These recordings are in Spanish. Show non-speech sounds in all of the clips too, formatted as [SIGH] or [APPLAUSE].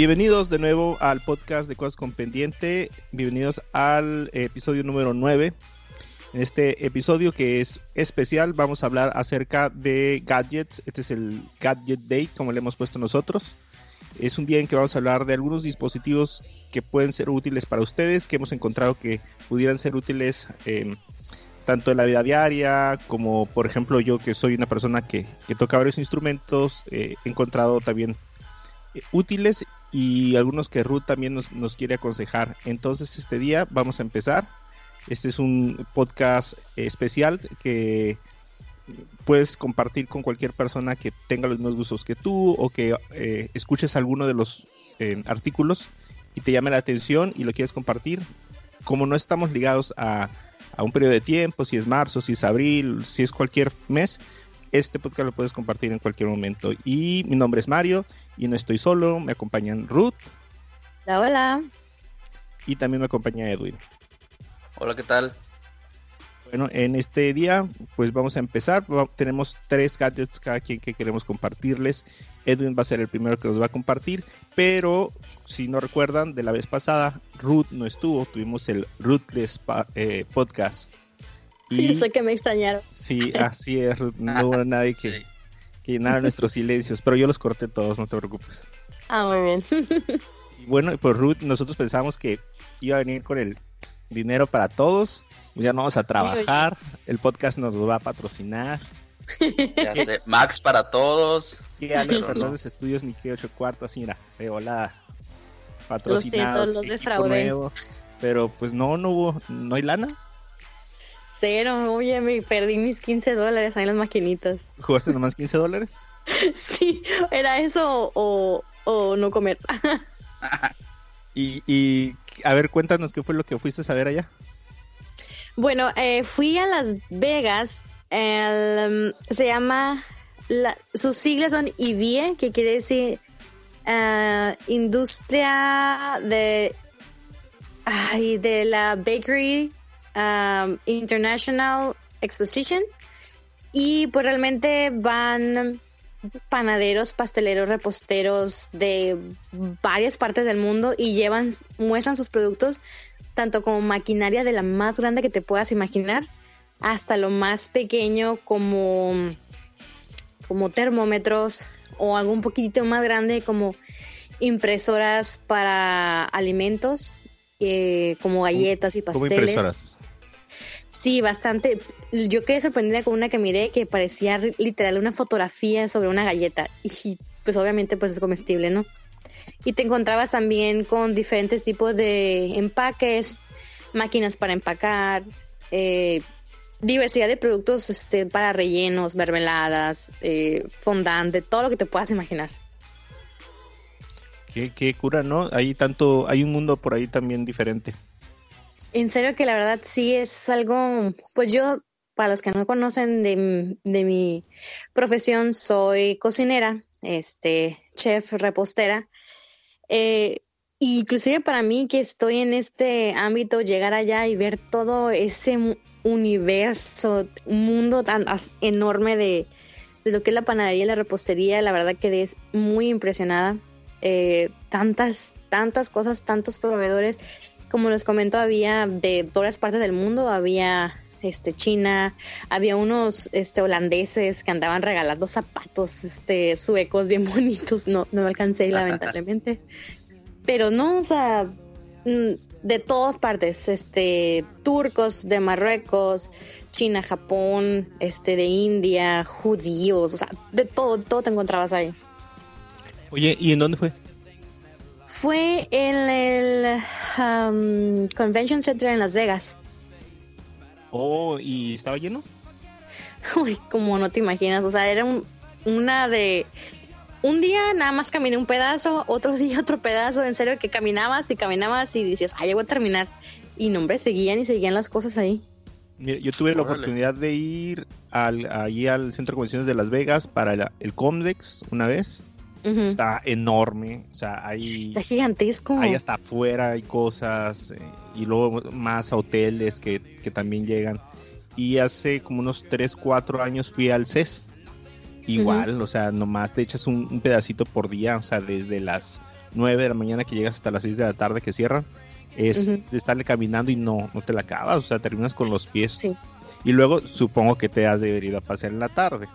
Bienvenidos de nuevo al podcast de Cosas con Pendiente. Bienvenidos al episodio número 9. En este episodio que es especial vamos a hablar acerca de gadgets. Este es el Gadget Day, como le hemos puesto nosotros. Es un día en que vamos a hablar de algunos dispositivos que pueden ser útiles para ustedes, que hemos encontrado que pudieran ser útiles eh, tanto en la vida diaria como por ejemplo yo que soy una persona que, que toca varios instrumentos, eh, he encontrado también eh, útiles y algunos que Ruth también nos, nos quiere aconsejar. Entonces este día vamos a empezar. Este es un podcast especial que puedes compartir con cualquier persona que tenga los mismos gustos que tú o que eh, escuches alguno de los eh, artículos y te llame la atención y lo quieres compartir. Como no estamos ligados a, a, un periodo de tiempo, si es marzo, si es abril, si es cualquier mes, este podcast lo puedes compartir en cualquier momento. Y mi nombre es Mario y no estoy solo, me acompañan Ruth. Hola, hola. Y también me acompaña Edwin. Hola, ¿qué tal? Bueno, en este día pues vamos a empezar. Tenemos tres gadgets cada quien que queremos compartirles. Edwin va a ser el primero que los va a compartir, pero si no recuerdan, de la vez pasada Ruth no estuvo, tuvimos el Ruthless eh, podcast. Y [LAUGHS] Yo sé que me extrañaron. Sí, así es, [LAUGHS] no hubo nadie que, sí. que llenara nuestros silencios, pero yo los corté todos, no te preocupes. Ah, muy bien. [LAUGHS] y bueno, pues Ruth, nosotros pensábamos que iba a venir con el dinero para todos. Ya no vamos a trabajar. El podcast nos va a patrocinar. Ya sé, Max para todos. Que Alex Fernández no. Estudios ni que ocho cuartos, así mira, de volada. Patrocinados. Lo siento, los defraudé. Pero pues no, no hubo, no hay lana. Cero, oye, me perdí mis 15 dólares ahí en las maquinitas. ¿Jugaste nomás 15 dólares? [LAUGHS] sí, era eso o, o no comer. [LAUGHS] y, y a ver, cuéntanos qué fue lo que fuiste a ver allá. Bueno, eh, fui a Las Vegas. El, se llama. La, sus siglas son IBIE, que quiere decir uh, Industria de. Ay, de la Bakery um, International Exposition. Y pues realmente van panaderos, pasteleros, reposteros de varias partes del mundo y llevan, muestran sus productos tanto como maquinaria de la más grande que te puedas imaginar hasta lo más pequeño como, como termómetros o algo un poquitito más grande como impresoras para alimentos eh, como galletas y pasteles. ¿Como impresoras? Sí, bastante. Yo quedé sorprendida con una que miré que parecía literal una fotografía sobre una galleta y pues obviamente pues es comestible, ¿no? Y te encontrabas también con diferentes tipos de empaques, máquinas para empacar, eh, diversidad de productos este, para rellenos, mermeladas, eh, fondant, de todo lo que te puedas imaginar. Qué, qué cura, ¿no? Hay tanto, hay un mundo por ahí también diferente. En serio que la verdad sí es algo, pues yo, para los que no conocen de, de mi profesión, soy cocinera, este, chef, repostera. Eh, inclusive para mí que estoy en este ámbito, llegar allá y ver todo ese universo, un mundo tan enorme de, de lo que es la panadería y la repostería, la verdad que es muy impresionada. Eh, tantas, tantas cosas, tantos proveedores. Como les comento, había de todas partes del mundo, había este China, había unos este holandeses que andaban regalando zapatos este suecos bien [LAUGHS] bonitos, no no alcancé [LAUGHS] lamentablemente. Pero no, o sea, de todas partes, este turcos de Marruecos, China, Japón, este de India, judíos, o sea, de todo, todo te encontrabas ahí. Oye, ¿y en dónde fue? Fue en el um, Convention Center en Las Vegas. Oh, ¿y estaba lleno? [LAUGHS] Uy, como no te imaginas, o sea, era un, una de... Un día nada más caminé un pedazo, otro [LAUGHS] día otro pedazo, en serio que caminabas y caminabas y dices, ay, ya voy a terminar. Y no, hombre, seguían y seguían las cosas ahí. Mira, yo tuve la oportunidad de ir al, allí al Centro de Convenciones de Las Vegas para la, el Comdex una vez. Uh -huh. Está enorme, o sea, hay... Está gigantesco. Ahí hasta afuera hay cosas, eh, y luego más hoteles que, que, también llegan. Y hace como unos 3, 4 años fui al CES, igual, o sea, nomás te echas un, pedacito por día, o sea, desde las 9 de la mañana que llegas hasta las 6 de la tarde que cierran, es de estarle caminando y no, no te la acabas, o sea, terminas con los pies. Y luego supongo que te has debido a pasear en la tarde.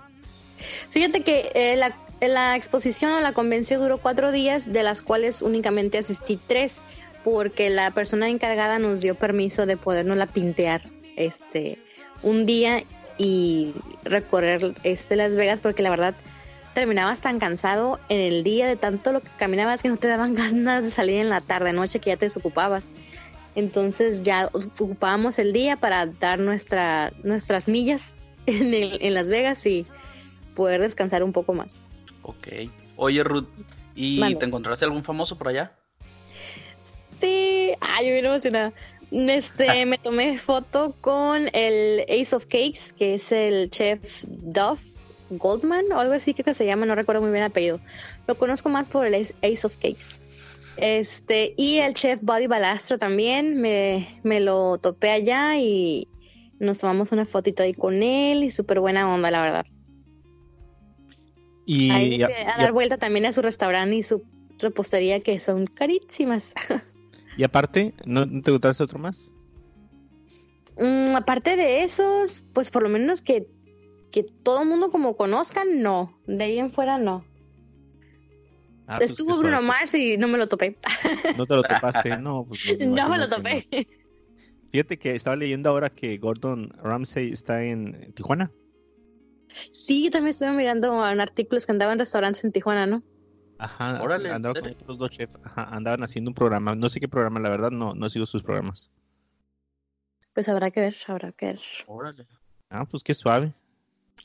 Fíjate que eh, la, la exposición o la convención duró cuatro días, de las cuales únicamente asistí tres, porque la persona encargada nos dio permiso de podernos la pintear este un día y recorrer este Las Vegas, porque la verdad terminabas tan cansado en el día de tanto lo que caminabas que no te daban [LAUGHS] ganas de salir en la tarde, noche que ya te desocupabas. Entonces ya ocupábamos el día para dar nuestra, nuestras millas [LAUGHS] en, en Las Vegas y poder descansar un poco más. Ok. Oye, Ruth, ¿y te encontraste algún famoso por allá? Sí, ay, yo bien emocionada. Este, [LAUGHS] me tomé foto con el Ace of Cakes, que es el chef Duff Goldman o algo así creo que se llama, no recuerdo muy bien el apellido. Lo conozco más por el Ace of Cakes. Este, y el chef Buddy Balastro también, me, me lo topé allá y nos tomamos una fotito ahí con él y súper buena onda, la verdad. Y a, dar vuelta también a su restaurante y su repostería que son carísimas. [LAUGHS] Y aparte, ¿no, te gustaste otro más? Mm, aparte de esos, pues por lo menos que, que todo el mundo como conozcan, no. De ahí en fuera, no. Ah, pues Estuvo Bruno Mars y no me lo topé. [LAUGHS] No te lo topaste, no. Pues no, me lo topé. Fíjate que estaba leyendo ahora que Gordon Ramsay está en Tijuana. Sí, yo también estuve mirando en artículos que andaban en restaurantes en Tijuana, ¿no? Ajá, andaban con otros dos chefs, andaban haciendo un programa, no sé qué programa, la verdad, no, no sigo sus programas. Pues habrá que ver, habrá que ver. Órale. Ah, pues qué suave.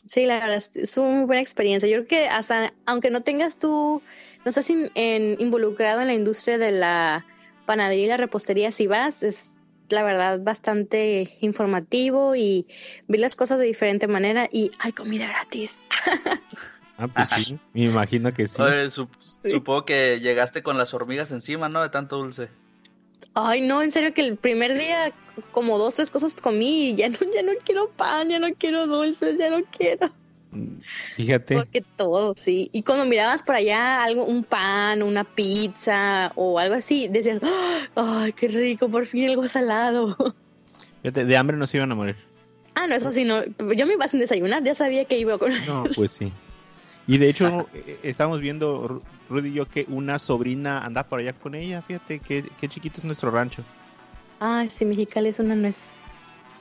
Sí, la verdad, es una muy buena experiencia. Yo creo que hasta, aunque no tengas tú, no estás en, involucrado en la industria de la panadería y la repostería, si vas, es la verdad bastante informativo y ver las cosas de diferente manera y hay comida gratis. [LAUGHS] Ah, pues sí, me imagino que sí. Supongo que llegaste con las hormigas encima, ¿no? De tanto dulce. Ay, no, en serio que el primer día como dos, tres cosas comí y ya no, ya no quiero pan, ya no quiero dulces, ya no quiero. Fíjate. Porque todo, sí. Y cuando mirabas por allá algo, un pan, una pizza o algo así, decías, ay, qué rico, por fin algo salado. [LAUGHS] Fíjate, de hambre no se iban a morir. Ah, no, eso sí, no. Yo me iba sin desayunar, ya sabía que iba con. No, pues sí. Y de hecho, [LAUGHS] eh, estamos viendo, Rudy y yo, que una sobrina anda por allá con ella. Fíjate qué, qué chiquito es nuestro rancho. Ah, sí, Mexicali es una nuez.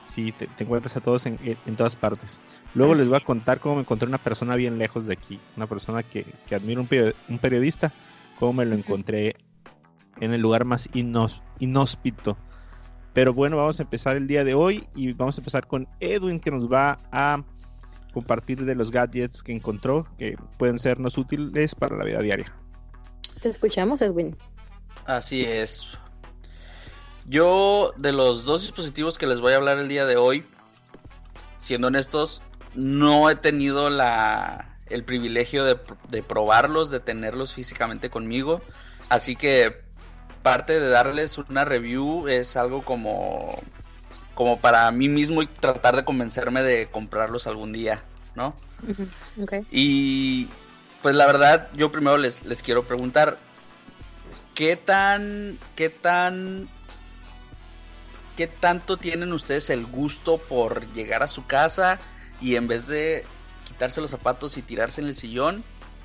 Sí, te, encuentras a todos en, todas partes. Luego les voy a contar cómo me encontré una persona bien lejos de aquí. Una persona que, que admiro, un, periodista. Cómo me lo encontré en el lugar más inhóspito. Pero bueno, vamos a empezar el día de hoy y vamos a empezar con Edwin que nos va a compartir de los gadgets que encontró que pueden sernos útiles para la vida diaria. Te escuchamos, Edwin. Así es. Yo, de los dos dispositivos que les voy a hablar el día de hoy, siendo honestos, no he tenido la, el privilegio de, de probarlos, de tenerlos físicamente conmigo. Así que parte de darles una review es algo como como para mí mismo y tratar de convencerme de comprarlos algún día, ¿no? Y pues la verdad, yo primero les, les quiero preguntar, ¿qué tan, qué tan, qué tanto tienen ustedes el gusto por llegar a su casa y en vez de quitarse los zapatos y tirarse en el sillón,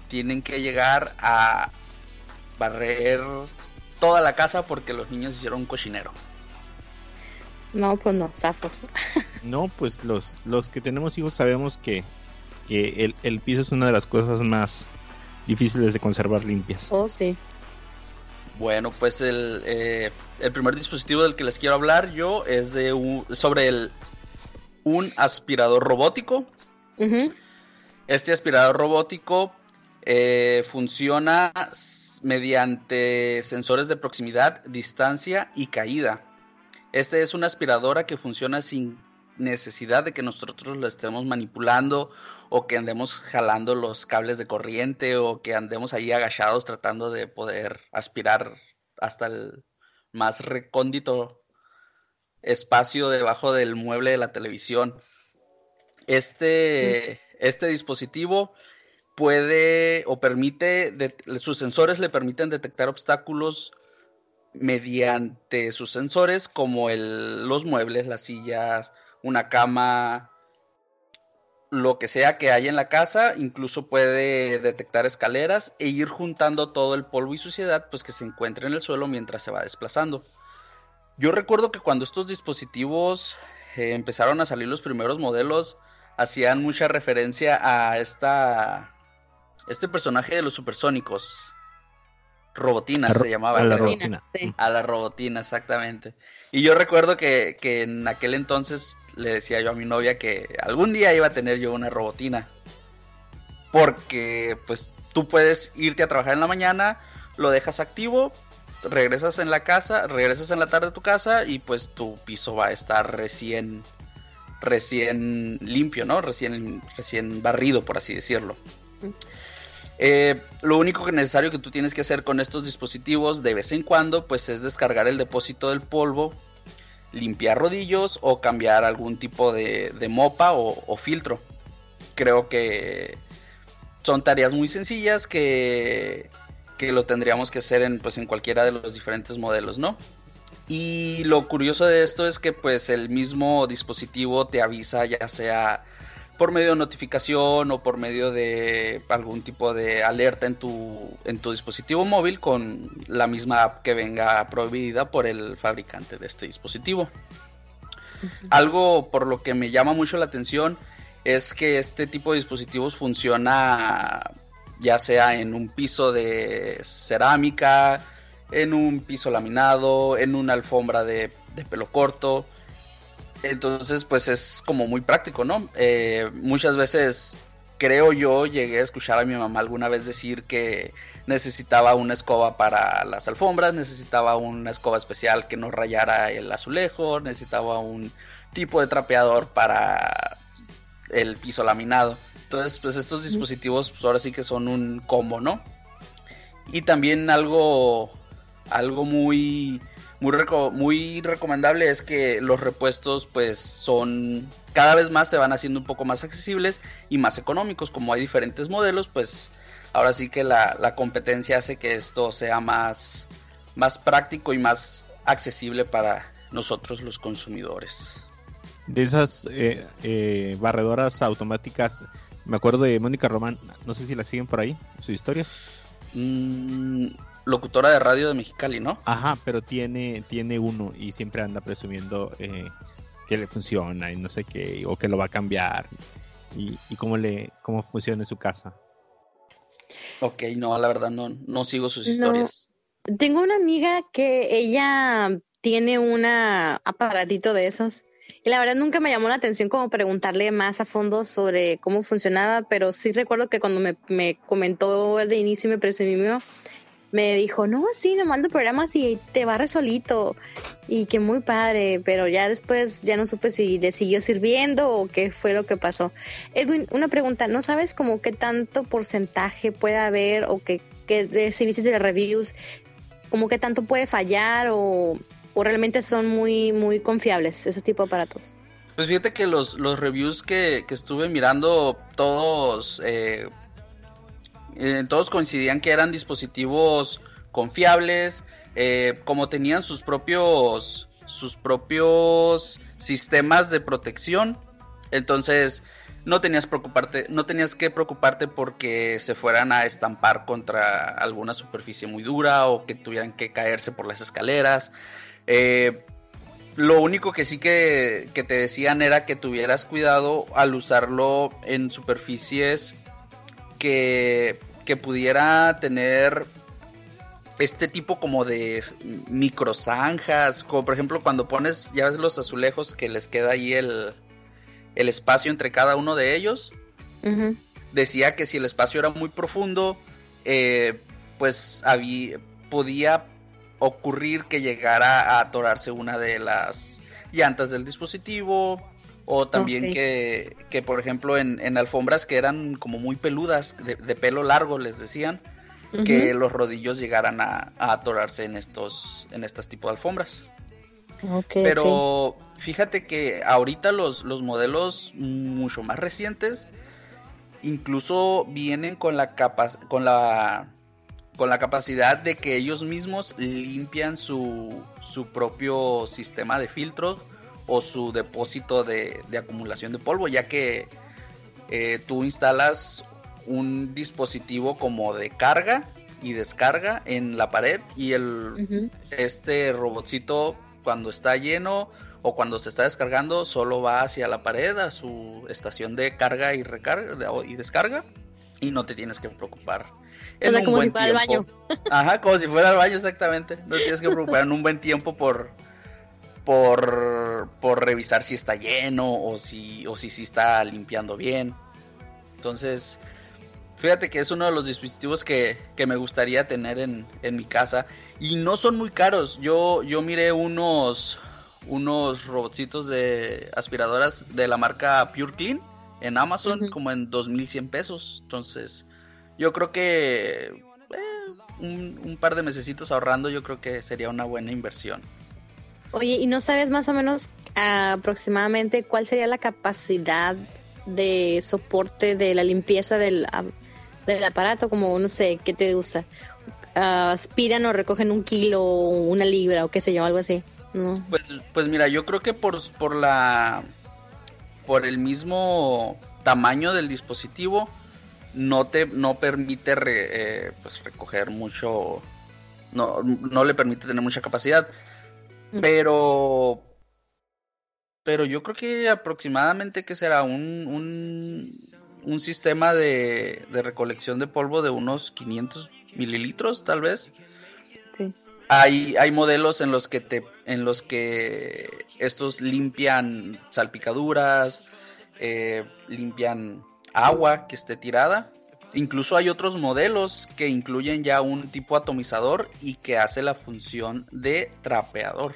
tienen que llegar a barrer toda la casa porque los niños hicieron un cochinero? No, pues no, zafos. [LAUGHS] no, pues los, los que tenemos hijos sabemos que, que el, piso es una de las cosas más difíciles de conservar limpias. Oh, sí. Bueno, pues el, eh, el primer dispositivo del que les quiero hablar yo es de un, sobre el, un aspirador robótico. Este aspirador robótico eh, funciona mediante sensores de proximidad, distancia y caída. Este es una aspiradora que funciona sin necesidad de que nosotros la estemos manipulando o que andemos jalando los cables de corriente o que andemos ahí agachados tratando de poder aspirar hasta el más recóndito espacio debajo del mueble de la televisión. Este, este dispositivo puede o permite, sus sensores le permiten detectar obstáculos mediante sus sensores como el, los muebles, las sillas, una cama, lo que sea que haya en la casa, incluso puede detectar escaleras e ir juntando todo el polvo y suciedad pues que se encuentra en el suelo mientras se va desplazando. Yo recuerdo que cuando estos dispositivos eh, empezaron a salir los primeros modelos, hacían mucha referencia a esta este personaje de los supersónicos. Robotina se llamaba. A la robotina. A la robotina, exactamente. Y yo recuerdo que, que, en aquel entonces le decía yo a mi novia que algún día iba a tener yo una robotina. Porque pues tú puedes irte a trabajar en la mañana, lo dejas activo, regresas en la casa, regresas en la tarde a tu casa y pues tu piso va a estar recién recién limpio, ¿no? Recién recién barrido, por así decirlo. Eh, lo único que necesario que tú tienes que hacer con estos dispositivos de vez en cuando, pues es descargar el depósito del polvo, limpiar rodillos o cambiar algún tipo de, mopa o, filtro. Creo que son tareas muy sencillas que, que lo tendríamos que hacer en, pues, en cualquiera de los diferentes modelos, ¿no? Y lo curioso de esto es que pues el mismo dispositivo te avisa ya sea por medio de notificación o por medio de algún tipo de alerta en tu, en tu dispositivo móvil con la misma app que venga proveída por el fabricante de este dispositivo. Algo por lo que me llama mucho la atención es que este tipo de dispositivos funciona ya sea en un piso de cerámica, en un piso laminado, en una alfombra de, de pelo corto entonces, pues es como muy práctico, ¿no? Eh, muchas veces, creo yo, llegué a escuchar a mi mamá alguna vez decir que necesitaba una escoba para las alfombras, necesitaba una escoba especial que no rayara el azulejo, necesitaba un tipo de trapeador para el piso laminado. Entonces, pues estos dispositivos, pues ahora sí que son un combo, ¿no? Y también algo, algo muy muy, recomendable es que los repuestos pues son cada vez más se van haciendo un poco más accesibles y más económicos como hay diferentes modelos pues ahora sí que la, competencia hace que esto sea más, más práctico y más accesible para nosotros los consumidores. De esas eh, eh, barredoras automáticas, me acuerdo de Mónica Román, no sé si la siguen por ahí, sus historias. Mm, locutora de radio de Mexicali, ¿no? Ajá, pero tiene, tiene uno y siempre anda presumiendo eh, que le funciona y no sé qué, o que lo va a cambiar y, cómo, le, cómo funciona en su casa. Ok, no, la verdad no, no sigo sus historias. Tengo una amiga que ella tiene un aparatito de esos. Y la verdad nunca me llamó la atención como preguntarle más a fondo sobre cómo funcionaba, pero sí recuerdo que cuando me, me comentó de inicio y me presumió, me dijo, no, sí, no mando programas y te va solito. Y que muy padre, pero ya después ya no supe si le siguió sirviendo o qué fue lo que pasó. Edwin, una pregunta, ¿no sabes como qué tanto porcentaje puede haber o que, que si viste de reviews, como qué tanto puede fallar o, o, realmente son muy, muy confiables ese tipo de aparatos? Pues fíjate que los, los reviews que, que estuve mirando, todos eh, eh, todos coincidían que eran dispositivos confiables, eh, como tenían sus propios, sus propios sistemas de protección. Entonces no tenías, preocuparte, no tenías que preocuparte porque se fueran a estampar contra alguna superficie muy dura o que tuvieran que caerse por las escaleras. Eh, lo único que sí que, que, te decían era que tuvieras cuidado al usarlo en superficies que que pudiera tener este tipo como de microzanjas, como por ejemplo cuando pones, ya ves los azulejos que les queda ahí el, el espacio entre cada uno de ellos. Decía que si el espacio era muy profundo, eh, pues había, podía ocurrir que llegara a atorarse una de las llantas del dispositivo o también que, que, por ejemplo, en, en, alfombras que eran como muy peludas, de, pelo largo, les decían, que los rodillos llegaran a, atorarse en estos, en estas tipo de alfombras. Pero fíjate que ahorita los, los modelos mucho más recientes incluso vienen con la, con la, con la capacidad de que ellos mismos limpian su, su propio sistema de filtros o su depósito de, acumulación de polvo, ya que eh, tú instalas un dispositivo como de carga y descarga en la pared y el este robotcito cuando está lleno o cuando se está descargando solo va hacia la pared a su estación de carga y recarga y descarga y no te tienes que preocupar. En como si fuera al baño. Ajá, como si fuera al baño exactamente. No tienes que preocupar en un buen tiempo por por, por revisar si está lleno o si, o si, si está limpiando bien. Entonces, fíjate que es uno de los dispositivos que, me gustaría tener en, mi casa. Y no son muy caros. Yo, yo miré unos, unos robotcitos de aspiradoras de la marca Pure Clean en Amazon como en 2100 pesos. Entonces, yo creo que eh, un, un, par de mesecitos ahorrando, yo creo que sería una buena inversión. Oye, ¿y no sabes más o menos aproximadamente cuál sería la capacidad de soporte de la limpieza del, del aparato? Como, no sé, ¿qué te gusta? ¿Aspiran o recogen un kilo o una libra o qué sé yo, algo así? Pues, pues mira, yo creo que por, por la... por el mismo tamaño del dispositivo no te no permite eh, pues recoger mucho no, no le permite tener mucha capacidad pero. Pero yo creo que aproximadamente que será un, un, un sistema de, de, recolección de polvo de unos 500 mililitros, tal vez. Hay, hay modelos en los que te, en los que estos limpian salpicaduras, eh, limpian agua que esté tirada. Incluso hay otros modelos que incluyen ya un tipo atomizador y que hace la función de trapeador.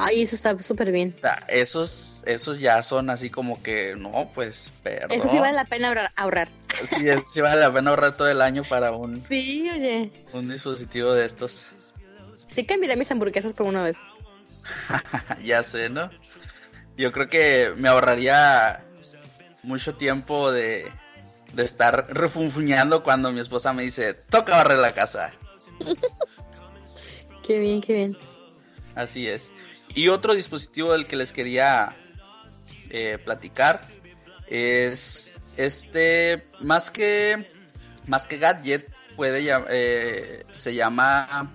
Ay, eso está súper bien. Esos, esos ya son así como que, no, pues, pero. Eso sí vale la pena ahorrar. Sí, sí vale la pena ahorrar todo el año para un. Sí, oye. Un dispositivo de estos. Sí, cambiaré mis hamburguesas por uno de esos. [LAUGHS] ya sé, ¿no? Yo creo que me ahorraría mucho tiempo de, de estar refunfuñando cuando mi esposa me dice, toca barrer la casa. [LAUGHS] qué bien, qué bien. Así es. Y otro dispositivo del que les quería eh, platicar es este, más que, más que gadget, puede eh, se llama,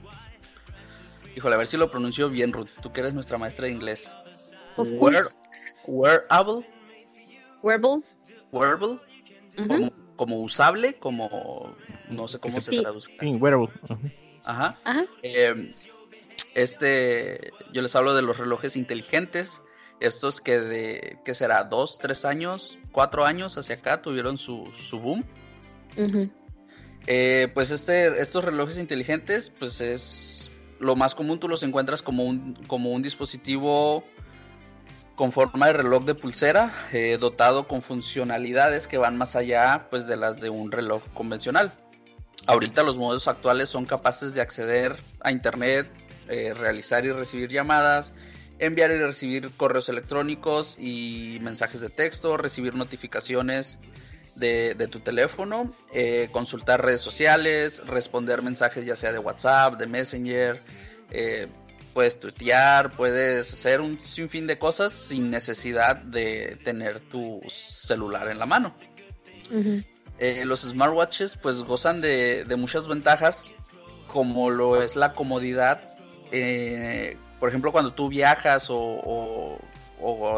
híjole, a ver si lo pronuncio bien, Ruth, tú que eres nuestra maestra de inglés. wearable. Wearable. Wearable. como, usable, como, no sé cómo se traduce. Sí, wearable. Ajá. Ajá. Eh, este, yo les hablo de los relojes inteligentes, estos que de, ¿qué será? Dos, tres años, cuatro años hacia acá tuvieron su, su boom. Eh, pues este, estos relojes inteligentes, pues es lo más común, tú los encuentras como un, como un dispositivo con forma de reloj de pulsera, eh, dotado con funcionalidades que van más allá pues, de las de un reloj convencional. Ahorita los modelos actuales son capaces de acceder a Internet eh, realizar y recibir llamadas, enviar y recibir correos electrónicos y mensajes de texto, recibir notificaciones de, tu teléfono, eh, consultar redes sociales, responder mensajes ya sea de WhatsApp, de Messenger, eh, puedes tuitear, puedes hacer un sinfín de cosas sin necesidad de tener tu celular en la mano. los smartwatches pues gozan de, de muchas ventajas como lo es la comodidad eh, por ejemplo, cuando tú viajas o,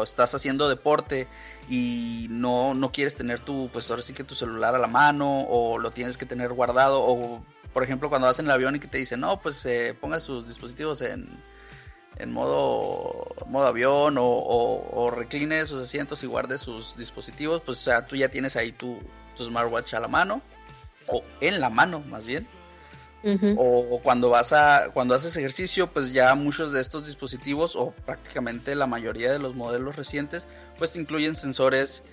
estás haciendo deporte y no, no quieres tener tu, pues ahora sí que tu celular a la mano o lo tienes que tener guardado o, por ejemplo, cuando vas en el avión y que te dicen, no, pues eh, ponga sus dispositivos en, en modo, modo avión o, recline sus asientos y guarde sus dispositivos, pues o sea, tú ya tienes ahí tu, tu smartwatch a la mano o en la mano más bien o, cuando vas a cuando haces ejercicio pues ya muchos de estos dispositivos o prácticamente la mayoría de los modelos recientes pues te incluyen sensores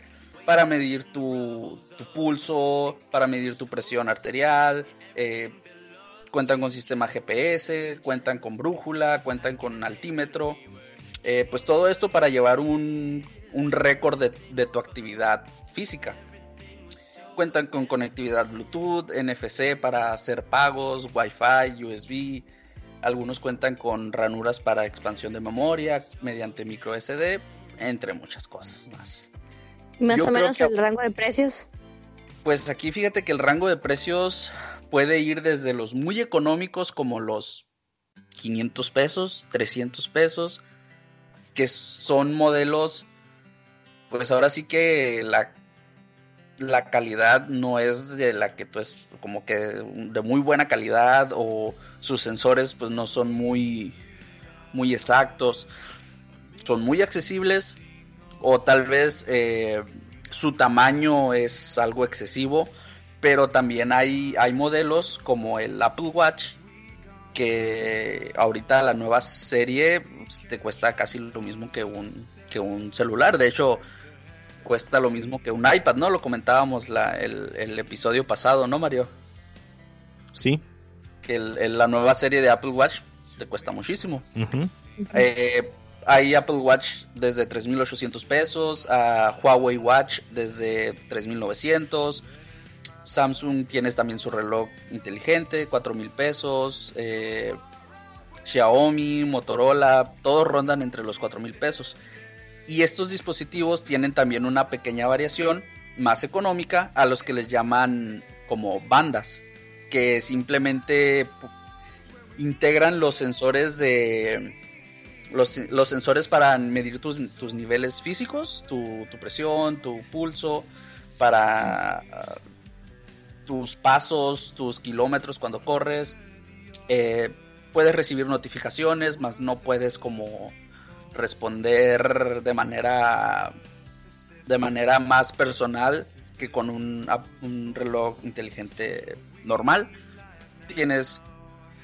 para medir tu, pulso para medir tu presión arterial eh, cuentan con sistema GPS cuentan con brújula cuentan con altímetro eh, pues todo esto para llevar un, récord de tu actividad física Cuentan con conectividad Bluetooth, NFC para hacer pagos, Wi-Fi, USB. Algunos cuentan con ranuras para expansión de memoria mediante micro SD, entre muchas cosas más. Más o menos el rango de precios. Pues aquí fíjate que el rango de precios puede ir desde los muy económicos como los 500 pesos, 300 pesos, que son modelos, pues ahora sí que la, la calidad no es de la que tú es como que de muy buena calidad o sus sensores pues no son muy, muy exactos, son muy accesibles o tal vez eh, su tamaño es algo excesivo, pero también hay, hay modelos como el Apple Watch que ahorita la nueva serie pues, te cuesta casi lo mismo que un, que un celular. De hecho, cuesta lo mismo que un iPad, ¿no? Lo comentábamos la, el, episodio pasado, ¿no, Mario? Sí. Que la nueva serie de Apple Watch te cuesta muchísimo. Eh, hay Apple Watch desde 3.800 pesos, a Huawei Watch desde 3.900 Samsung tiene también su reloj inteligente, 4 mil pesos. Eh, Xiaomi, Motorola, todos rondan entre los 4 mil pesos. Y estos dispositivos tienen también una pequeña variación más económica a los que les llaman como bandas, que simplemente integran los sensores de los, sensores para medir tus, niveles físicos, tu, presión, tu pulso, para tus pasos, tus kilómetros cuando corres. Eh, puedes recibir notificaciones, mas no puedes como responder de manera de manera más personal que con un, reloj inteligente normal. Tienes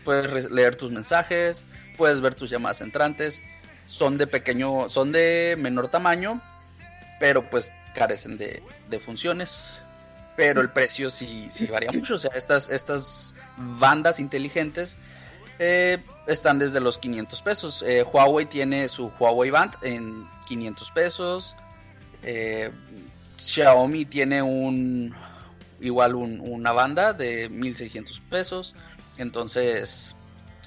puedes leer tus mensajes, puedes ver tus llamadas entrantes, son de pequeño, son de menor tamaño, pero pues carecen de, de funciones pero el precio sí, sí varía mucho. O sea, estas, estas bandas inteligentes eh, están desde los 500 pesos. Eh, Huawei tiene su Huawei Band en 500 pesos. Eh, Xiaomi tiene un igual una banda de 1600 pesos. Entonces,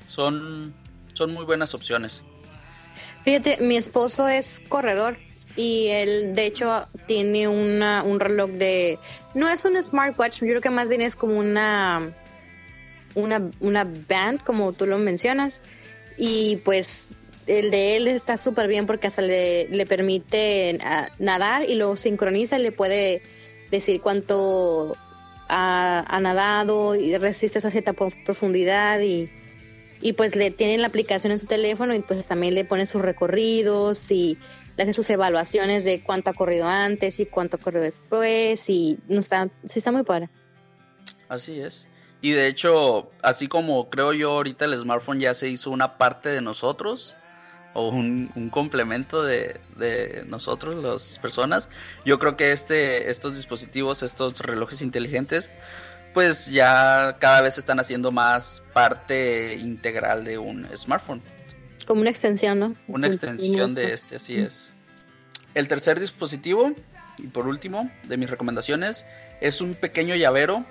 son, son muy buenas opciones. Fíjate, mi esposo es corredor y él de hecho tiene una, un reloj de no es un smartwatch yo creo que más bien es como una una, una band como tú lo mencionas y pues el de él está súper bien porque hasta le, le permite nadar y lo sincroniza y le puede decir cuánto ha, ha nadado y resiste esa cierta profundidad y, y pues le tienen la aplicación en su teléfono y pues también le pone sus recorridos y le hace sus evaluaciones de cuánto ha corrido antes y cuánto ha corrido después y no está, sí está muy padre. Así es. Y de hecho, así como creo yo ahorita el smartphone ya se hizo una parte de nosotros, o un, complemento de, de, nosotros, las personas, yo creo que este, estos dispositivos, estos relojes inteligentes, pues ya cada vez están haciendo más parte integral de un smartphone. Como una extensión, ¿no? Una extensión de este, así es. El tercer dispositivo, y por último, de mis recomendaciones, es un pequeño llavero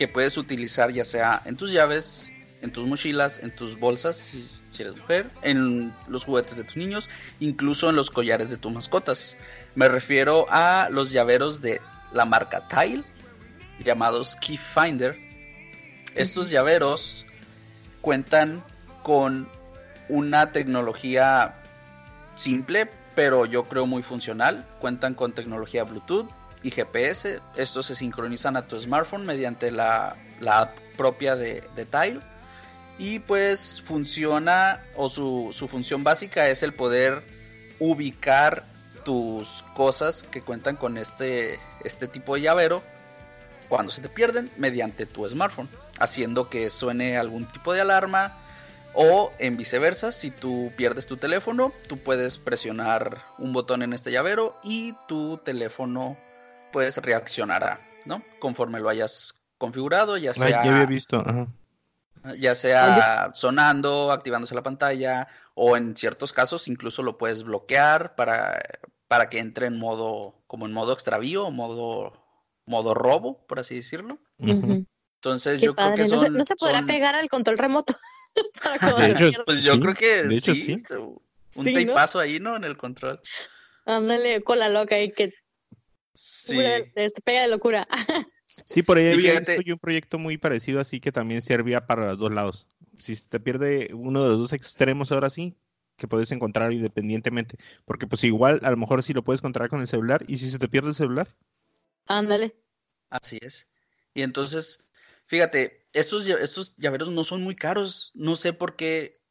que puedes utilizar ya sea en tus llaves, en tus mochilas, en tus bolsas, si, eres mujer, en los juguetes de tus niños, incluso en los collares de tus mascotas. Me refiero a los llaveros de la marca Tile llamados Key Finder. Estos llaveros cuentan con una tecnología simple, pero yo creo muy funcional. Cuentan con tecnología Bluetooth y GPS. Estos se sincronizan a tu smartphone mediante la, app propia de, de, Tile. Y pues funciona, o su, su función básica es el poder ubicar tus cosas que cuentan con este, este tipo de llavero cuando se te pierden mediante tu smartphone, haciendo que suene algún tipo de alarma o en viceversa, si tú pierdes tu teléfono, tú puedes presionar un botón en este llavero y tu teléfono pues reaccionará, ¿no? Conforme lo hayas configurado, ya sea... ya había visto, Ya sea sonando, activándose la pantalla, o en ciertos casos incluso lo puedes bloquear para, para que entre en modo, como en modo extravío, modo modo robo, por así decirlo. Entonces Qué yo creo que no, son, se, no se podrá son- pegar al control remoto. [LAUGHS] para cuando De hecho. Pues yo Sí, creo que de hecho, sí. sí. Un Sí, ahí, ¿no? En el control. Ándale con la loca y que Sí. este, pega de locura. [LAUGHS] Sí, por ahí había visto yo un proyecto muy parecido así que también servía para los dos lados. Si se te pierde uno de los dos extremos ahora sí, que puedes encontrar independientemente. Porque pues igual a lo mejor sí lo puedes encontrar con el celular. ¿Y si se te pierde el celular? Ándale. Así es. Y entonces, fíjate, estos, estos llaveros no son muy caros. No sé por qué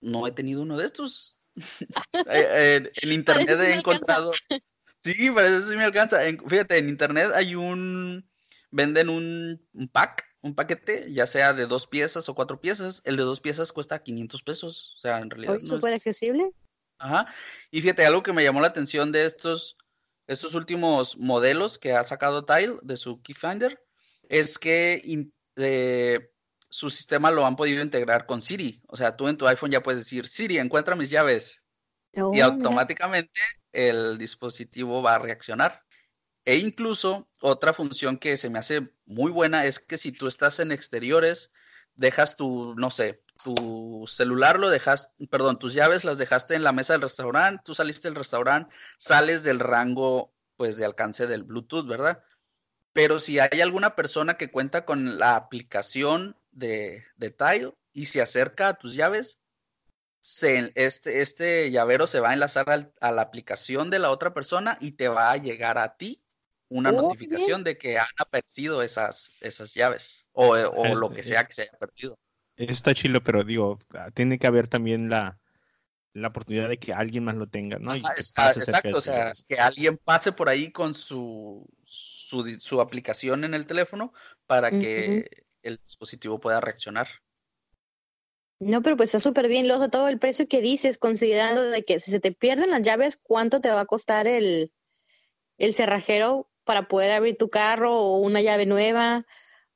no he tenido uno de estos. Eh, [LAUGHS] [LAUGHS] eh, en internet he encontrado. Sí, para eso sí me alcanza. En- fíjate, en internet hay un. Venden un, un pack, un paquete, ya sea de dos piezas o cuatro piezas. El de dos piezas cuesta 500 pesos. O sea, en realidad. Hoy no es- súper accesible. Ajá. Y fíjate, algo que me llamó la atención de estos, estos últimos modelos que ha sacado Tile de su Keyfinder es que in- eh, su sistema lo han podido integrar con Siri. O sea, tú en tu iPhone ya puedes decir, Siri, encuentra mis llaves. Oh, y mira. El dispositivo va a reaccionar. E incluso otra función que se me hace muy buena es que si tú estás en exteriores, dejas tu, no sé, tu celular lo dejas, perdón, tus llaves las dejaste en la mesa del restaurante, tú saliste del restaurante, sales del rango pues de alcance del Bluetooth, ¿verdad? Pero si hay alguna persona que cuenta con la aplicación de, de Tile y se acerca a tus llaves, se- este, este llavero se va a enlazar al- a la aplicación de la otra persona y te va a llegar a ti una Oh, notificación de que han perdido esas, esas llaves o, eh, o lo que sea que se haya perdido. Eso está chilo, pero digo, ah, tiene que haber también la, la oportunidad de que alguien más lo tenga, ¿no? Y que pase ah, exacto, de o sea, que alguien pase por ahí con su, su, su aplicación en el teléfono para que el dispositivo pueda reaccionar. No, pero pues está súper bien. Luego, todo el precio que dices, considerando de que si se te pierden las llaves, ¿cuánto te va a costar el, el cerrajero para poder abrir tu carro o una llave nueva?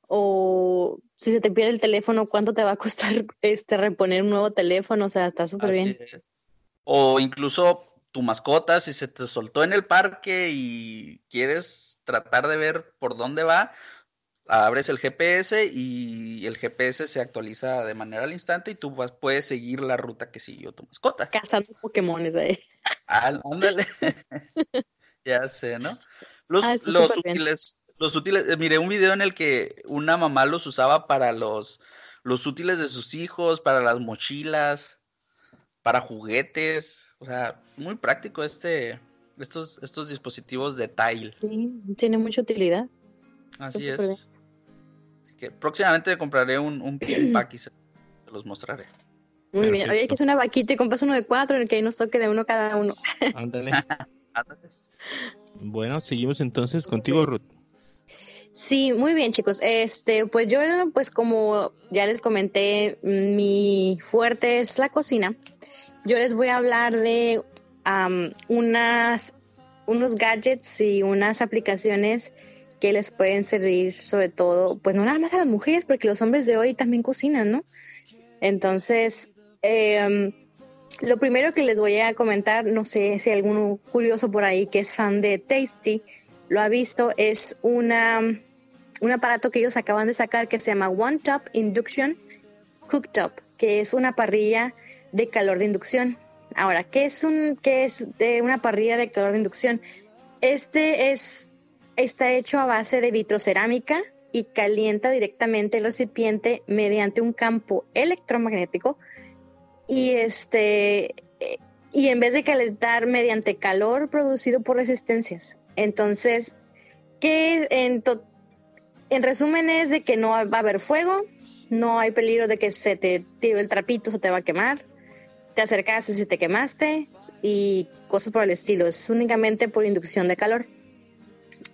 O si se te pierde el teléfono, ¿cuánto te va a costar [LAUGHS] este reponer un nuevo teléfono? O sea, está súper bien. O incluso tu mascota, si se te soltó en el parque y quieres tratar de ver por dónde va, abres el GPS y el GPS se actualiza de manera al instante y tú vas- puedes seguir la ruta que siguió tu mascota. Cazando Pokémones ahí. Ah, ándale. [LAUGHS] ya sé, ¿no? Los, Ah, los súper bien. útiles, los útiles, eh, miré un video en el que una mamá los usaba para los, los útiles de sus hijos, para las mochilas, para juguetes, o sea, muy práctico este, estos, estos dispositivos de Tile. Sí, tiene mucha utilidad. Así es. Que próximamente compraré un, un, [CLEARS THROAT] pack y se, se los mostraré. Muy bien. Oye, que es una vaquita y compras uno de cuatro en el que ahí nos toque de uno cada uno. [LAUGHS] Ándale. [LAUGHS] Ándale. Bueno, seguimos entonces contigo, Ruth. Sí, muy bien, chicos. Este, pues yo, pues como ya les comenté, mi fuerte es la cocina. Yo les voy a hablar de unas, unos gadgets y unas aplicaciones que les pueden servir, sobre todo, pues no nada más a las mujeres, porque los hombres de hoy también cocinan, ¿no? Entonces, em, lo primero que les voy a comentar, no sé si alguno curioso por ahí que es fan de Tasty lo ha visto, es una, un aparato que ellos acaban de sacar que se llama One Top Induction Cooktop, que es una parrilla de calor de inducción. Ahora, ¿qué es un qué es de una parrilla de calor de inducción? Este es está hecho a base de vitrocerámica y calienta directamente el recipiente mediante un campo electromagnético y este y en vez de calentar mediante calor producido por resistencias. Entonces, que en, en resumen es de que no va a haber fuego, no hay peligro de que se te tire el trapito, se te va a quemar, te acercaste si te quemaste y cosas por el estilo. Es únicamente por inducción de calor.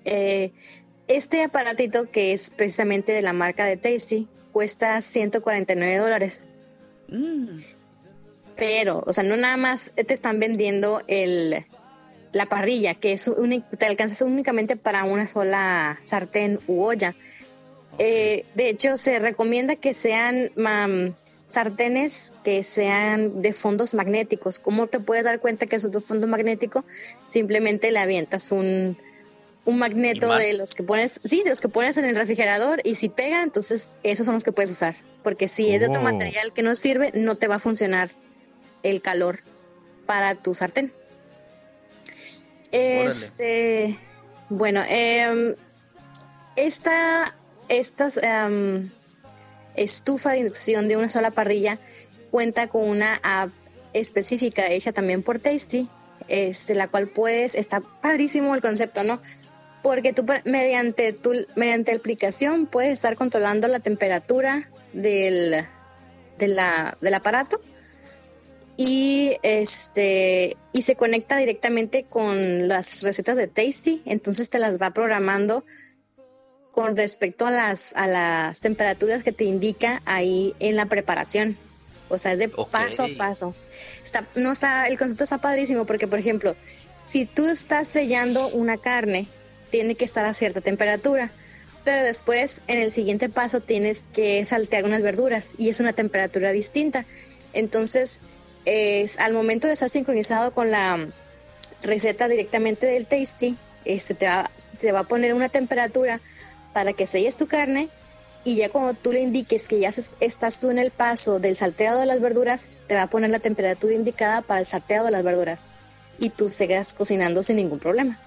Eh, este aparatito que es precisamente de la marca de Tasty cuesta 149 dólares. Mm, Pero, o sea, no nada más te están vendiendo el, la parrilla, que es uni- te alcanzas únicamente para una sola sartén u olla. Eh, de hecho, se recomienda que sean mam, sartenes que sean de fondos magnéticos. ¿Cómo te puedes dar cuenta que es de fondo magnético? Simplemente le avientas un, un magneto de los que pones, sí, de los que pones en el refrigerador y si pega, entonces esos son los que puedes usar. Porque si es de otro oh. material que no sirve, no te va a funcionar el calor para tu sartén. Este, bueno, eh, esta, estas em, estufa de inducción de una sola parrilla cuenta con una app específica hecha también por Tasty, este, la cual puedes, está padrísimo el concepto, ¿no? Porque tú mediante, tu, mediante aplicación puedes estar controlando la temperatura del, de la, del aparato y este y se conecta directamente con las recetas de Tasty, entonces te las va programando con respecto a las a las temperaturas que te indica ahí en la preparación. O sea, es de paso a paso. Está, no está, el concepto está padrísimo porque, por ejemplo, si tú estás sellando una carne, tiene que estar a cierta temperatura, pero después en el siguiente paso tienes que saltear unas verduras y es una temperatura distinta. Entonces, es, al momento de estar sincronizado con la receta directamente del Tasty, este te va, te va a poner una temperatura para que selles tu carne y ya cuando tú le indiques que ya estás tú en el paso del salteado de las verduras, te va a poner la temperatura indicada para el salteado de las verduras y tú sigas cocinando sin ningún problema.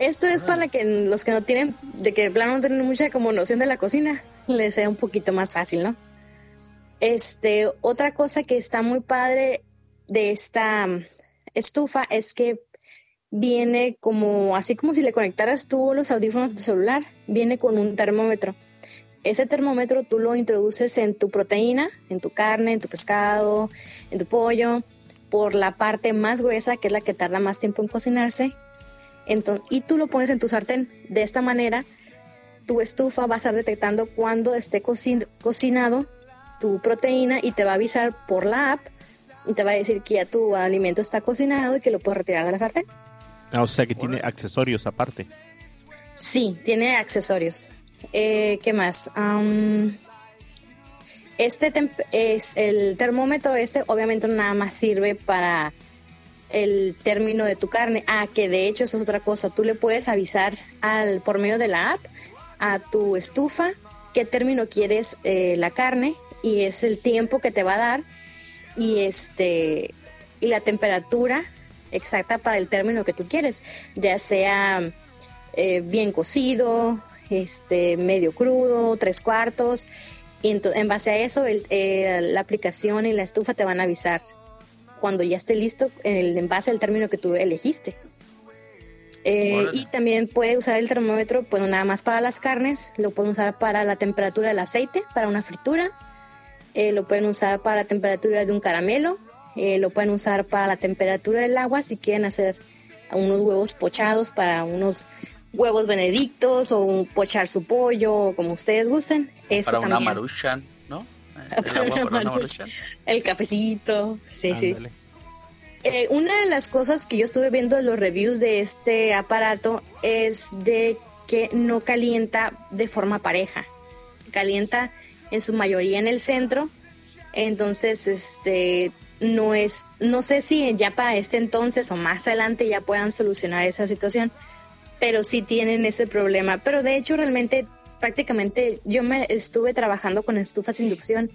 Esto es para que los que no tienen, de que plano no tienen mucha como noción de la cocina, les sea un poquito más fácil, ¿no? Este, otra cosa que está muy padre de esta estufa es que viene como, así como si le conectaras tú los audífonos de celular, viene con un termómetro. Ese termómetro tú lo introduces en tu proteína, en tu carne, en tu pescado, en tu pollo, por la parte más gruesa, que es la que tarda más tiempo en cocinarse. Entonces, y tú lo pones en tu sartén. De esta manera, tu estufa va a estar detectando cuando esté cocinado tu proteína y te va a avisar por la app y te va a decir que ya tu alimento está cocinado y que lo puedes retirar de la sartén. Ah, o sea que tiene accesorios aparte. Sí, tiene accesorios. Eh, ¿Qué más? este es el termómetro este obviamente nada más sirve para el término de tu carne. Ah, que de hecho eso es otra cosa. Tú le puedes avisar al por medio de la app a tu estufa qué término quieres eh, la carne y es el tiempo que te va a dar y este y la temperatura exacta para el término que tú quieres, ya sea eh, bien cocido, este, medio crudo, tres cuartos. Y en base a eso, eh, la aplicación y la estufa te van a avisar cuando ya esté listo el, en base al término que tú elegiste. Eh, y también puede usar el termómetro, bueno, nada más para las carnes, lo pueden usar para la temperatura del aceite, para una fritura, lo pueden usar para la temperatura de un caramelo, eh, lo pueden usar para la temperatura del agua si quieren hacer unos huevos pochados para unos huevos benedictos o pochar su pollo, como ustedes gusten. Eso para una maruchan, ¿no? [LAUGHS] El, cafecito, sí, sí. Eh, una de las cosas que yo estuve viendo en los reviews de este aparato es de que no calienta de forma pareja. Calienta en su mayoría en el centro. Entonces, este, no es, no sé si ya para este entonces o más adelante ya puedan solucionar esa situación, pero sí tienen ese problema. Pero de hecho realmente prácticamente yo me estuve trabajando con estufas de inducción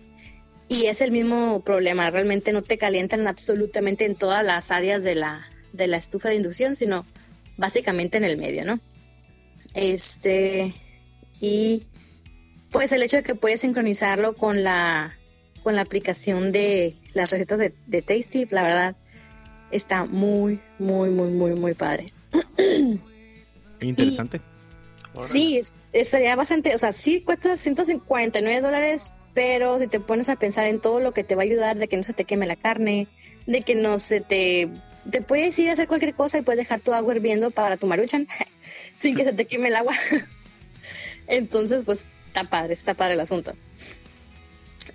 y es el mismo problema, realmente no te calientan absolutamente en todas las áreas de la, de la estufa de inducción, sino básicamente en el medio, ¿no? Este, y pues el hecho de que puedes sincronizarlo con la con la aplicación de las recetas de, de Tasty, la verdad, está muy, muy, muy, muy, muy padre. [CLEARS THROAT] Interesante. sí, estaría bastante, o sea, sí cuesta 149 dólares, pero si te pones a pensar en todo lo que te va a ayudar, de que no se te queme la carne, de que no se te... Te puedes ir a hacer cualquier cosa y puedes dejar tu agua hirviendo para tu maruchan [LAUGHS] sin que se te queme el agua. [LAUGHS] Entonces, pues está padre, está padre el asunto.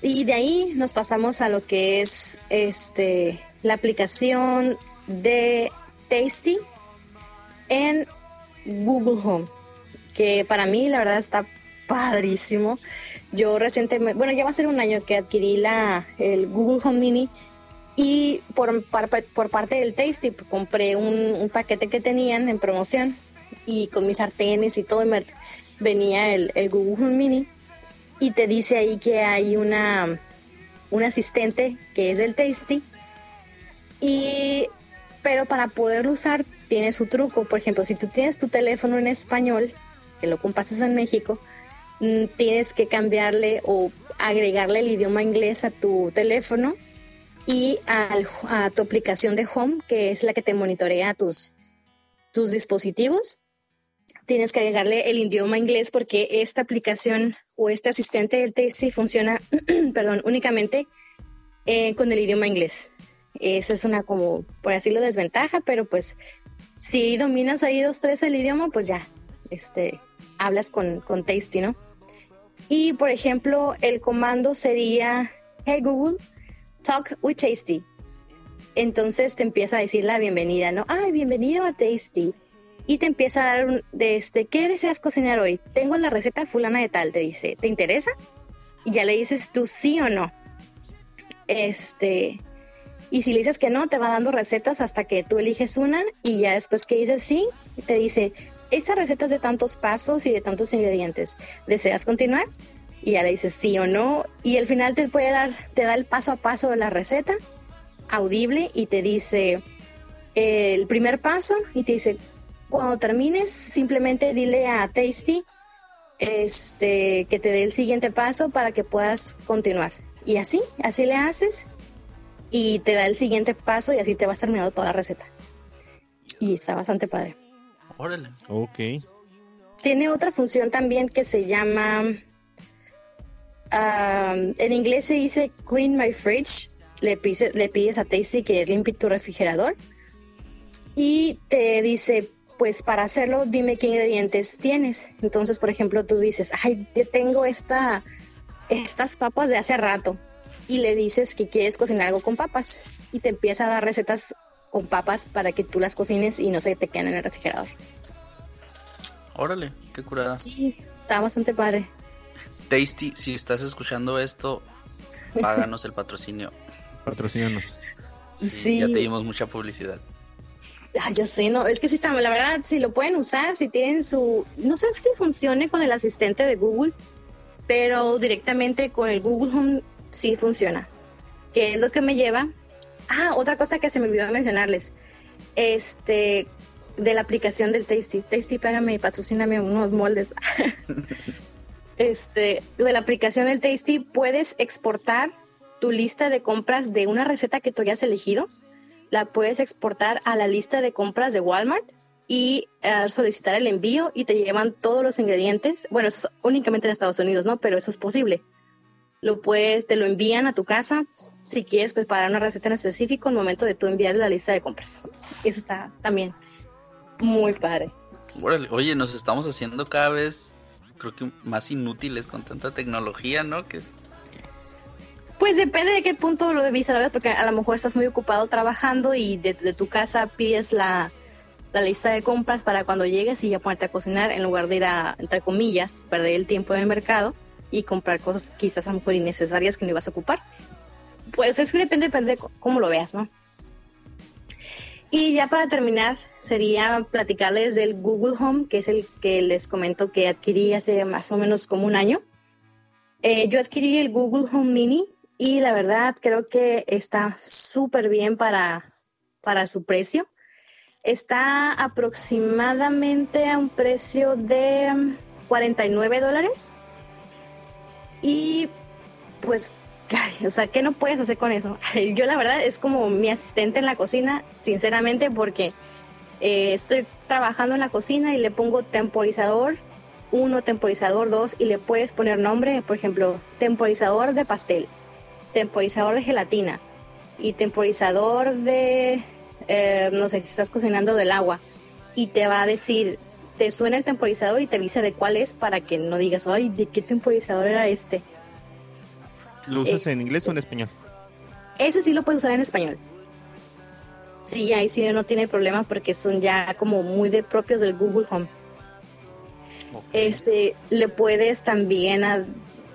Y de ahí nos pasamos a lo que es este la aplicación de Tasty en Google Home, que para mí la verdad está padrísimo. Yo recientemente, bueno, ya va a ser un año que adquirí la, el Google Home Mini y por, por, parte del Tasty compré un, un, paquete que tenían en promoción y con mis sartenes y todo, me venía el, el Google Home Mini y te dice ahí que hay una un asistente que es el Tasty y pero para poderlo usar tiene su truco. Por ejemplo, si tú tienes tu teléfono en español, que lo compartes en México, tienes que cambiarle o agregarle el idioma inglés a tu teléfono y a tu aplicación de Home, que es la que te monitorea tus, tus dispositivos. Tienes que agregarle el idioma inglés porque esta aplicación o este asistente del Tasty funciona, [CLEARS THROAT] perdón, únicamente eh, con el idioma inglés. Esa es una como, por así lo desventaja, pero pues si dominas ahí dos, tres el idioma, pues ya, este, hablas con, con Tasty, ¿no? Y por ejemplo, el comando sería, hey Google, talk with Tasty. Entonces te empieza a decir la bienvenida, ¿no? Ay, bienvenido a Tasty. Y te empieza a dar de este, ¿qué deseas cocinar hoy? Tengo la receta fulana de tal, te dice, ¿te interesa? Y ya le dices tú sí o no. Este, y si le dices que no, te va dando recetas hasta que tú eliges una y ya después que dices sí, te dice, esa receta es de tantos pasos y de tantos ingredientes. ¿Deseas continuar? Y ya le dices sí o no. Y al final te puede dar, te da el paso a paso de la receta, audible, y te dice eh, el primer paso y te dice, cuando termines, simplemente dile a Tasty este, que te dé el siguiente paso para que puedas continuar. Y así, así le haces y te da el siguiente paso y así te vas terminando toda la receta. Y está bastante padre. Órale. Ok. Tiene otra función también que se llama, ah, en inglés se dice clean my fridge. Le pides, le pides a Tasty que limpie tu refrigerador y te dice, pues para hacerlo dime qué ingredientes tienes. Entonces, por ejemplo, tú dices, ay, yo tengo esta, estas papas de hace rato y le dices que quieres cocinar algo con papas y te empieza a dar recetas con papas para que tú las cocines y no se te queden en el refrigerador. Órale, qué curada. Sí, está bastante padre. Tasty, si estás escuchando esto, páganos el patrocinio. [LAUGHS] Patrocínanos. Sí. Ya te dimos mucha publicidad. Ah, yo sé, no, es que sí está, la verdad, si lo pueden usar, si tienen su, no sé si funcione con el asistente de Google, pero directamente con el Google Home sí funciona. Que es lo que me lleva. Ah, otra cosa que se me olvidó mencionarles. Este, de la aplicación del Tasty. Tasty, págame y patrocíname unos moldes. [LAUGHS] este, de la aplicación del Tasty puedes exportar tu lista de compras de una receta que tú hayas elegido. La puedes exportar a la lista de compras de Walmart y eh, solicitar el envío y te llevan todos los ingredientes. Bueno, eso es únicamente en Estados Unidos, ¿no? Pero eso es posible lo puedes, te lo envían a tu casa si quieres preparar una receta en específico al momento de tú enviar la lista de compras. Eso está también muy padre. oye, nos estamos haciendo cada vez, creo que más inútiles con tanta tecnología, ¿no? Que Pues depende de qué punto lo de vista, la verdad, porque a lo mejor estás muy ocupado trabajando y desde tu casa pides la, la lista de compras para cuando llegues y ya ponerte a cocinar en lugar de ir a, entre comillas, perder el tiempo en el mercado y comprar cosas quizás a lo mejor innecesarias que no ibas a ocupar. Pues es que depende, depende de cómo lo veas, ¿no? Y ya para terminar, sería platicarles del Google Home, que es el que les comento que adquirí hace más o menos como un año. Eh, yo adquirí el Google Home Mini y la verdad creo que está súper bien para, para su precio. Está aproximadamente a un precio de 49 dólares y pues, [LAUGHS] o sea, ¿qué no puedes hacer con eso? [LAUGHS] Yo la verdad es como mi asistente en la cocina, sinceramente, porque eh, estoy trabajando en la cocina y le pongo temporizador uno, temporizador dos y le puedes poner nombre, por ejemplo, temporizador de pastel, temporizador de gelatina y temporizador de, eh, no sé, si estás cocinando del agua y te va a decir te suena el temporizador y te avisa de cuál es para que no digas, ay, ¿de qué temporizador era este? ¿Lo usas en inglés o en español? Ese sí lo puedes usar en español. Sí, ahí sí no tiene problema porque son ya como muy de propios del Google Home. Este, le puedes también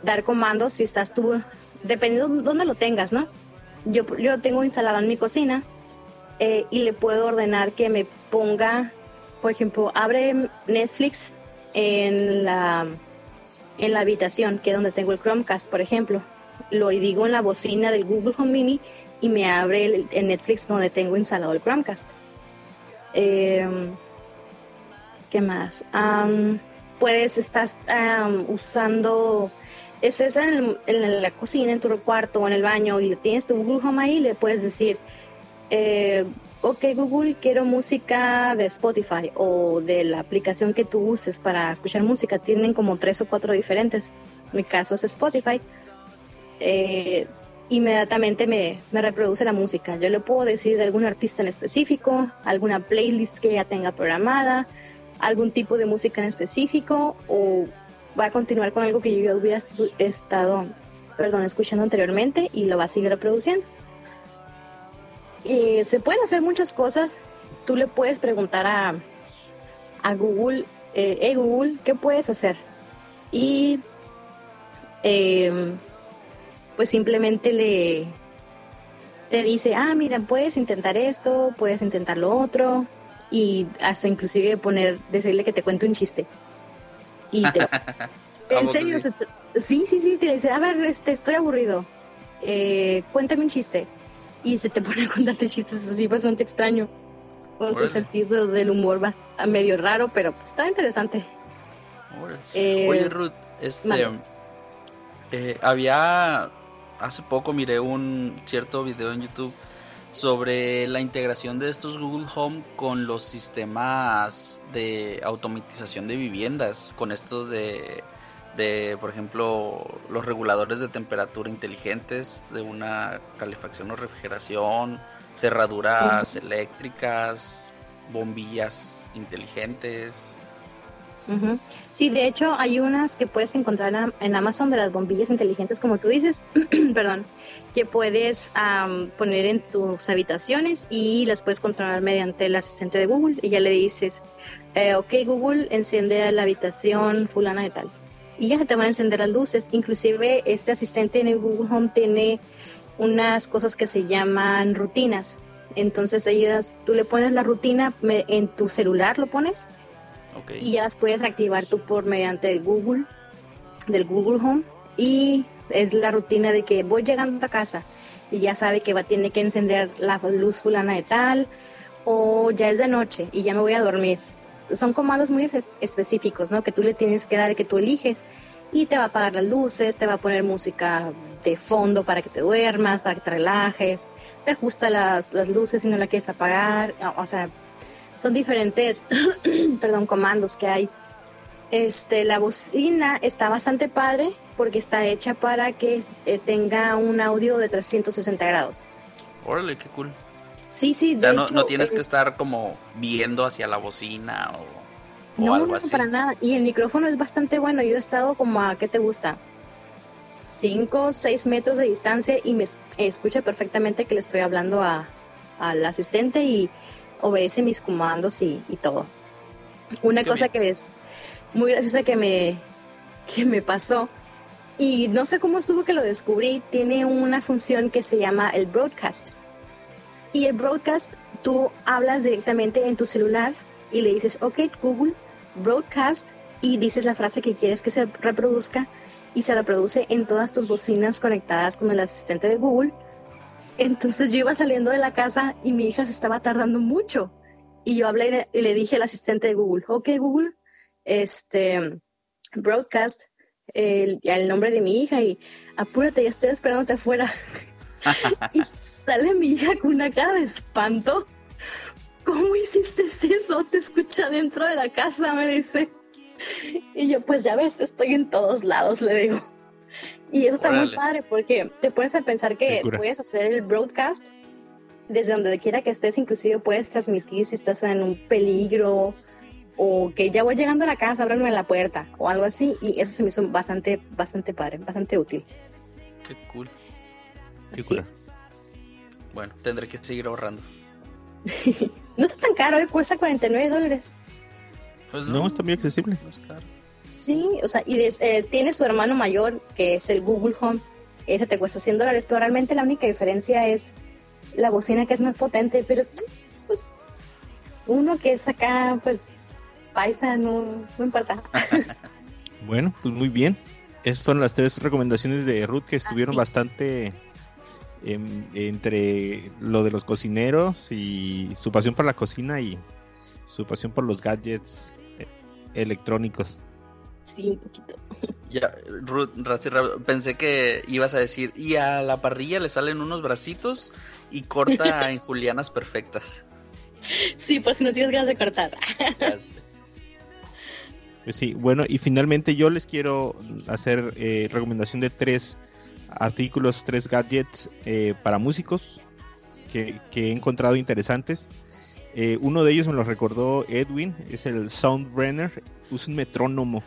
dar comandos si estás tú, dependiendo de dónde lo tengas, ¿no? Yo, yo lo tengo instalado en mi cocina eh, y le puedo ordenar que me ponga por ejemplo, abre Netflix en la, en la habitación, que es donde tengo el Chromecast, por ejemplo. Lo digo en la bocina del Google Home Mini y me abre el, Netflix donde tengo instalado el Chromecast. Em, ¿Qué más? puedes estar usando es esa en, la cocina, en tu cuarto o en el baño y tienes tu Google Home ahí, le puedes decir, eh, ok Google, quiero música de Spotify o de la aplicación que tú uses para escuchar música. Tienen como tres o cuatro diferentes. mi caso es Spotify. Eh, inmediatamente me, me, reproduce la música. Yo le puedo decir de algún artista en específico, alguna playlist que ya tenga programada, algún tipo de música en específico o va a continuar con algo que yo hubiera estado, perdón, escuchando anteriormente y lo va a seguir reproduciendo. Y se pueden hacer muchas cosas. Tú le puedes preguntar a, a Google, eh, hey Google, ¿qué puedes hacer? Y em, pues simplemente le te dice, ah, mira, puedes intentar esto, puedes intentar lo otro, y hasta inclusive poner, decirle que te cuente un chiste. Y te, [LAUGHS] en serio, sí? sí, sí, te dice, a ver, este, estoy aburrido, eh, cuéntame un chiste. Y se te [LAUGHS] pone a contarte chistes así bastante extraño, con su sentido del humor medio raro, pero pues está interesante. Eh, Oye, Ruth, este, eh, había, hace poco miré un cierto video en YouTube sobre la integración de estos Google Home con los sistemas de automatización de viviendas, con estos de, de, por ejemplo, los reguladores de temperatura inteligentes, de una calefacción o refrigeración, cerraduras eléctricas, bombillas inteligentes. Sí, de hecho hay unas que puedes encontrar en Amazon de las bombillas inteligentes, como tú dices, [CLEARS THROAT] perdón, que puedes poner en tus habitaciones y las puedes controlar mediante el asistente de Google. Y ya le dices, eh, ok Google, enciende la habitación fulana de tal. Y ya se te van a encender las luces. Inclusive este asistente en el Google Home tiene unas cosas que se llaman rutinas. Entonces ellas, tú le pones la rutina en tu celular, lo pones y ya las puedes activar tú por mediante el Google, del Google Home. Y es la rutina de que voy llegando a casa y ya sabe que va tiene que encender la luz fulana de tal o ya es de noche y ya me voy a dormir. Son comandos muy específicos, ¿no? Que tú le tienes que dar, que tú eliges y te va a apagar las luces, te va a poner música de fondo para que te duermas, para que te relajes, te ajusta las, las luces si no la quieres apagar, o sea, son diferentes, [CLEARS THROAT] perdón, comandos que hay. Este, la bocina está bastante padre porque está hecha para que eh, tenga un audio de 360 grados. Órale, qué cool. Sí, sí, de no, no tienes que estar como viendo hacia la bocina o, no, algo no, para nada. Y el micrófono es bastante bueno. Yo he estado como a, ¿qué te gusta? 5, 6 metros de distancia y me escucha perfectamente que le estoy hablando a, al asistente y obedece mis comandos y, todo. Una cosa que es muy graciosa que me, que me pasó, y no sé cómo estuvo que lo descubrí, tiene una función que se llama el broadcast. Y el broadcast, tú hablas directamente en tu celular y le dices, ok Google, broadcast, y dices la frase que quieres que se reproduzca y se reproduce en todas tus bocinas conectadas con el asistente de Google entonces yo iba saliendo de la casa y mi hija se estaba tardando mucho. Y yo hablé y le dije al asistente de Google, ok Google, este, broadcast, el, el nombre de mi hija y apúrate, ya estoy esperándote afuera. [LAUGHS] y sale mi hija con una cara de espanto. ¿Cómo hiciste eso? Te escucha dentro de la casa, me dice. Y yo, pues ya ves, estoy en todos lados, le digo. Y eso está muy padre porque te puedes pensar que puedes hacer el broadcast desde donde quiera que estés, inclusive puedes transmitir si estás en un peligro o que ya voy llegando a la casa, ábranme la puerta o algo así. Y eso se me hizo bastante, bastante padre, bastante útil. Qué cool. Qué cool. Bueno, tendré que seguir ahorrando. [LAUGHS] no está tan caro, ¿eh? cuesta 49 dólares. Pues no, está muy accesible. No es caro. Sí, o sea, y eh, tiene su hermano mayor, que es el Google Home. Ese te cuesta 100 dólares, pero realmente la única diferencia es la bocina que es más potente, pero pues uno que es acá, pues, paisa, no, no importa. [LAUGHS] bueno, pues muy bien. Estas fueron las tres recomendaciones de Ruth que estuvieron bastante entre lo de los cocineros y su pasión por la cocina y su pasión por los gadgets eh, electrónicos. Sí, un poquito. [LAUGHS] Ya, Ruth, pensé que ibas a decir, y a la parrilla le salen unos bracitos y corta [LAUGHS] en julianas perfectas. Sí, pues si no tienes ganas de cortar. Pues sí, bueno, y finalmente yo les quiero hacer eh, recomendación de tres artículos, tres gadgets eh, para músicos que, he encontrado interesantes. Eh, uno de ellos me lo recordó Edwin, es el Soundbrenner, es un metrónomo.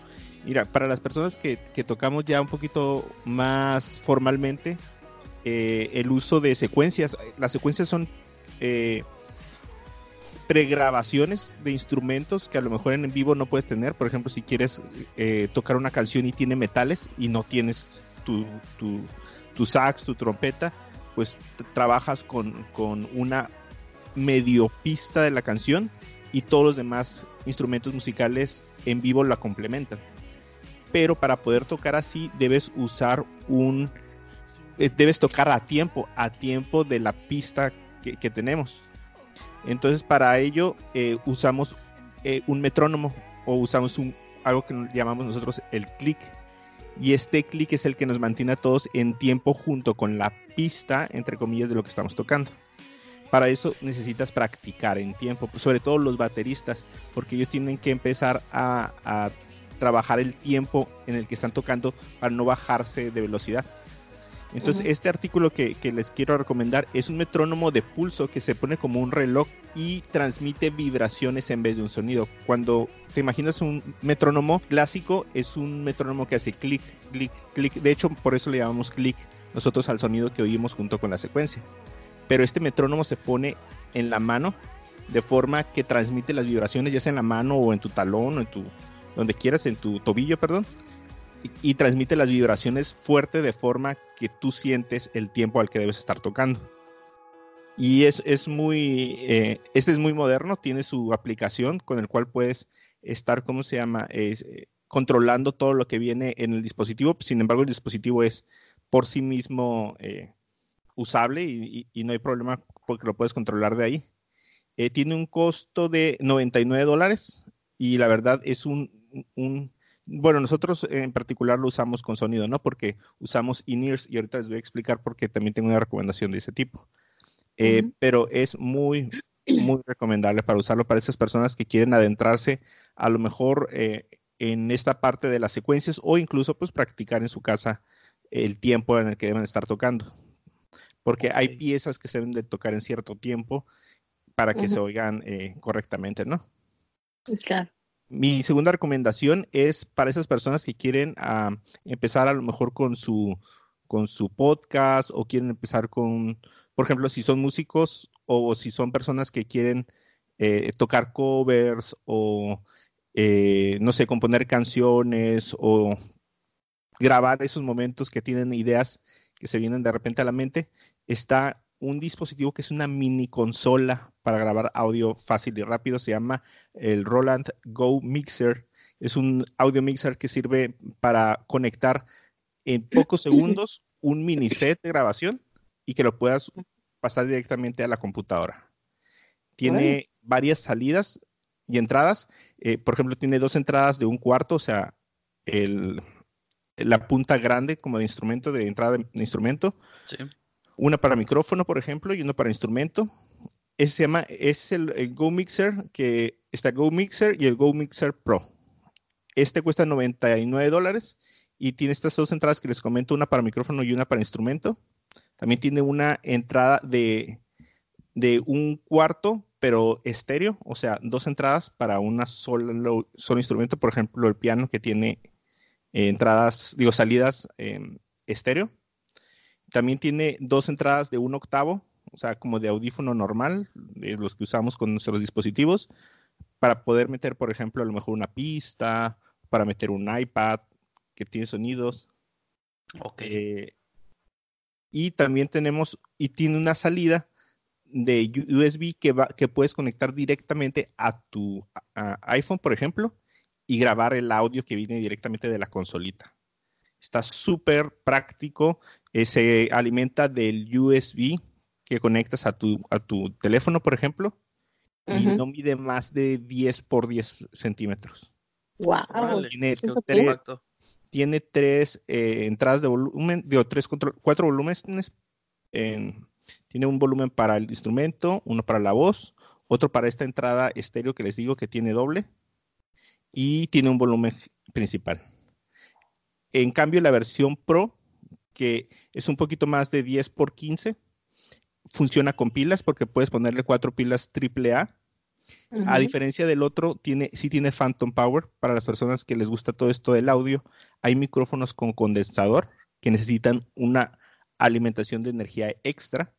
Mira, para las personas que, tocamos ya un poquito más formalmente, eh, el uso de secuencias, las secuencias son pregrabaciones de instrumentos que a lo mejor en vivo no puedes tener. Por ejemplo, si quieres tocar una canción y tiene metales y no tienes tu, sax, tu trompeta, pues trabajas con, una medio pista de la canción y todos los demás instrumentos musicales en vivo la complementan. Pero para poder tocar así debes usar un... Eh, debes tocar a tiempo, a tiempo de la pista que, tenemos. Entonces para ello eh, usamos eh, un metrónomo o usamos un, algo que llamamos nosotros el click y este clic es el que nos mantiene a todos en tiempo junto con la pista, entre comillas, de lo que estamos tocando. Para eso necesitas practicar en tiempo, pues sobre todo los bateristas, porque ellos tienen que empezar a, trabajar el tiempo en el que están tocando para no bajarse de velocidad. Entonces, este artículo que, que, les quiero recomendar es un metrónomo de pulso que se pone como un reloj y transmite vibraciones en vez de un sonido. Cuando te imaginas un metrónomo clásico, es un metrónomo que hace clic, clic, clic. De hecho, por eso le llamamos clic nosotros al sonido que oímos junto con la secuencia. Pero este metrónomo se pone en la mano de forma que transmite las vibraciones, ya sea en la mano o en tu talón o en tu, donde quieras, en tu tobillo, perdón. Y, transmite las vibraciones fuerte de forma que tú sientes el tiempo al que debes estar tocando. Y es, es muy, eh, este es muy moderno, tiene su aplicación con el cual puedes estar, ¿cómo se llama? Es, eh, controlando todo lo que viene en el dispositivo. Sin embargo, el dispositivo es por sí mismo eh, usable y, no hay problema porque lo puedes controlar de ahí. Eh, tiene un costo de 99 dólares y la verdad es un, bueno, nosotros en particular lo usamos con sonido, ¿no? Porque usamos in-ears y ahorita les voy a explicar porque también tengo una recomendación de ese tipo. Pero es muy, muy recomendable para usarlo para esas personas que quieren adentrarse a lo mejor eh, en esta parte de las secuencias o incluso pues practicar en su casa el tiempo en el que deben estar tocando. Porque hay piezas que se deben de tocar en cierto tiempo para que se oigan eh, correctamente, ¿no? Claro. Mi segunda recomendación es para esas personas que quieren ah, empezar a lo mejor con su, con su podcast o quieren empezar con, por ejemplo, si son músicos o si son personas que quieren eh, tocar covers o, eh, no sé, componer canciones o grabar esos momentos que tienen ideas que se vienen de repente a la mente, está un dispositivo que es una mini consola para grabar audio fácil y rápido, se llama el Roland Go Mixer. Es un audio mixer que sirve para conectar en pocos segundos [LAUGHS] un mini set de grabación y que lo puedas pasar directamente a la computadora. Tiene varias salidas y entradas. Eh, por ejemplo, tiene dos entradas de un cuarto, o sea, el, la punta grande como de instrumento, de entrada de, instrumento. Una para micrófono, por ejemplo, y una para instrumento. Ese se llama, es el, Go Mixer, que está Go Mixer y el Go Mixer Pro. Este cuesta 99 dólares y tiene estas dos entradas que les comento, una para micrófono y una para instrumento. También tiene una entrada de, un cuarto, pero estéreo, o sea, dos entradas para una solo, solo instrumento, por ejemplo, el piano que tiene eh, entradas, digo, salidas em, estéreo. También tiene dos entradas de un octavo, o sea, como de audífono normal, de los que usamos con nuestros dispositivos, para poder meter, por ejemplo, a lo mejor una pista, para meter un iPad que tiene sonidos. Ok. Eh, y también tenemos, y tiene una salida de USB que, va, que puedes conectar directamente a tu iPhone, por ejemplo, y grabar el audio que viene directamente de la consolita. Está súper práctico. Eh, se alimenta del USB que conectas a tu, a tu teléfono, por ejemplo, y no mide más de 10 por 10 centímetros. Wow. Tiene, tres, eh, entradas de volumen, digo, tres, cuatro volúmenes. Tiene un volumen para el instrumento, uno para la voz, otro para esta entrada estéreo que les digo que tiene doble y tiene un volumen principal. En cambio, la versión Pro, que es un poquito más de 10 por 15, funciona con pilas porque puedes ponerle cuatro pilas AAA. A diferencia del otro, tiene, sí tiene Phantom Power. Para las personas que les gusta todo esto del audio, hay micrófonos con condensador que necesitan una alimentación de energía extra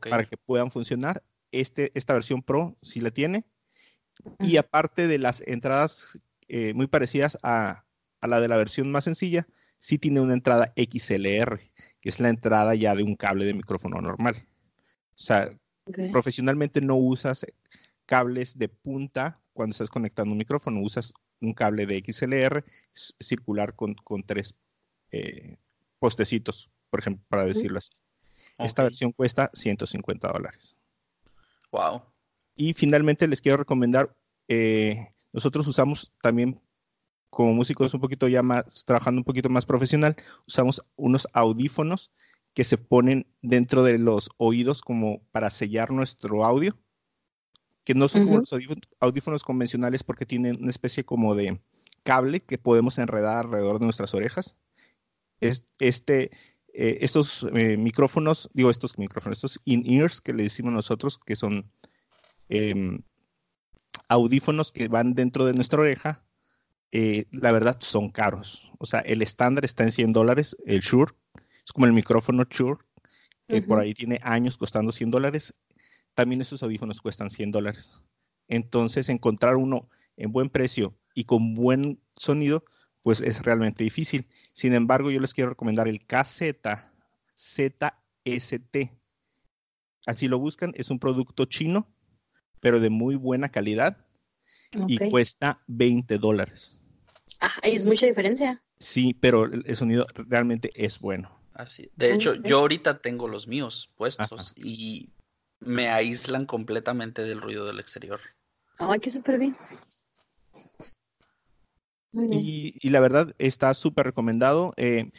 para que puedan funcionar. Este, esta versión Pro sí la tiene. Y aparte de las entradas eh, muy parecidas a, a la de la versión más sencilla, sí tiene una entrada XLR, que es la entrada ya de un cable de micrófono normal. O sea, profesionalmente no usas cables de punta cuando estás conectando un micrófono, usas un cable de XLR circular con, tres eh, postecitos, por ejemplo, para decirlo así. Esta versión cuesta 150 dólares. Wow. Y finalmente les quiero recomendar, eh, nosotros usamos también como músicos un poquito ya más, trabajando un poquito más profesional, usamos unos audífonos que se ponen dentro de los oídos como para sellar nuestro audio, que no son como los audífonos, convencionales porque tienen una especie como de cable que podemos enredar alrededor de nuestras orejas. Es, este, eh, estos eh, micrófonos, digo estos micrófonos, estos in-ears que le decimos nosotros, que son em, audífonos que van dentro de nuestra oreja, eh, la verdad son caros. O sea, el estándar está en 100 dólares, el Shure, es como el micrófono Shure, que por ahí tiene años costando 100 dólares. También esos audífonos cuestan 100 dólares. Entonces, encontrar uno en buen precio y con buen sonido, pues es realmente difícil. Sin embargo, yo les quiero recomendar el KZ ZST. Así lo buscan, es un producto chino, pero de muy buena calidad y cuesta 20 dólares. Ah, es mucha diferencia. Sí, pero el sonido realmente es bueno. Así. De hecho, yo ahorita tengo los míos puestos y me aíslan completamente del ruido del exterior. Ay, qué súper bien. Y, la verdad está súper recomendado. Eh,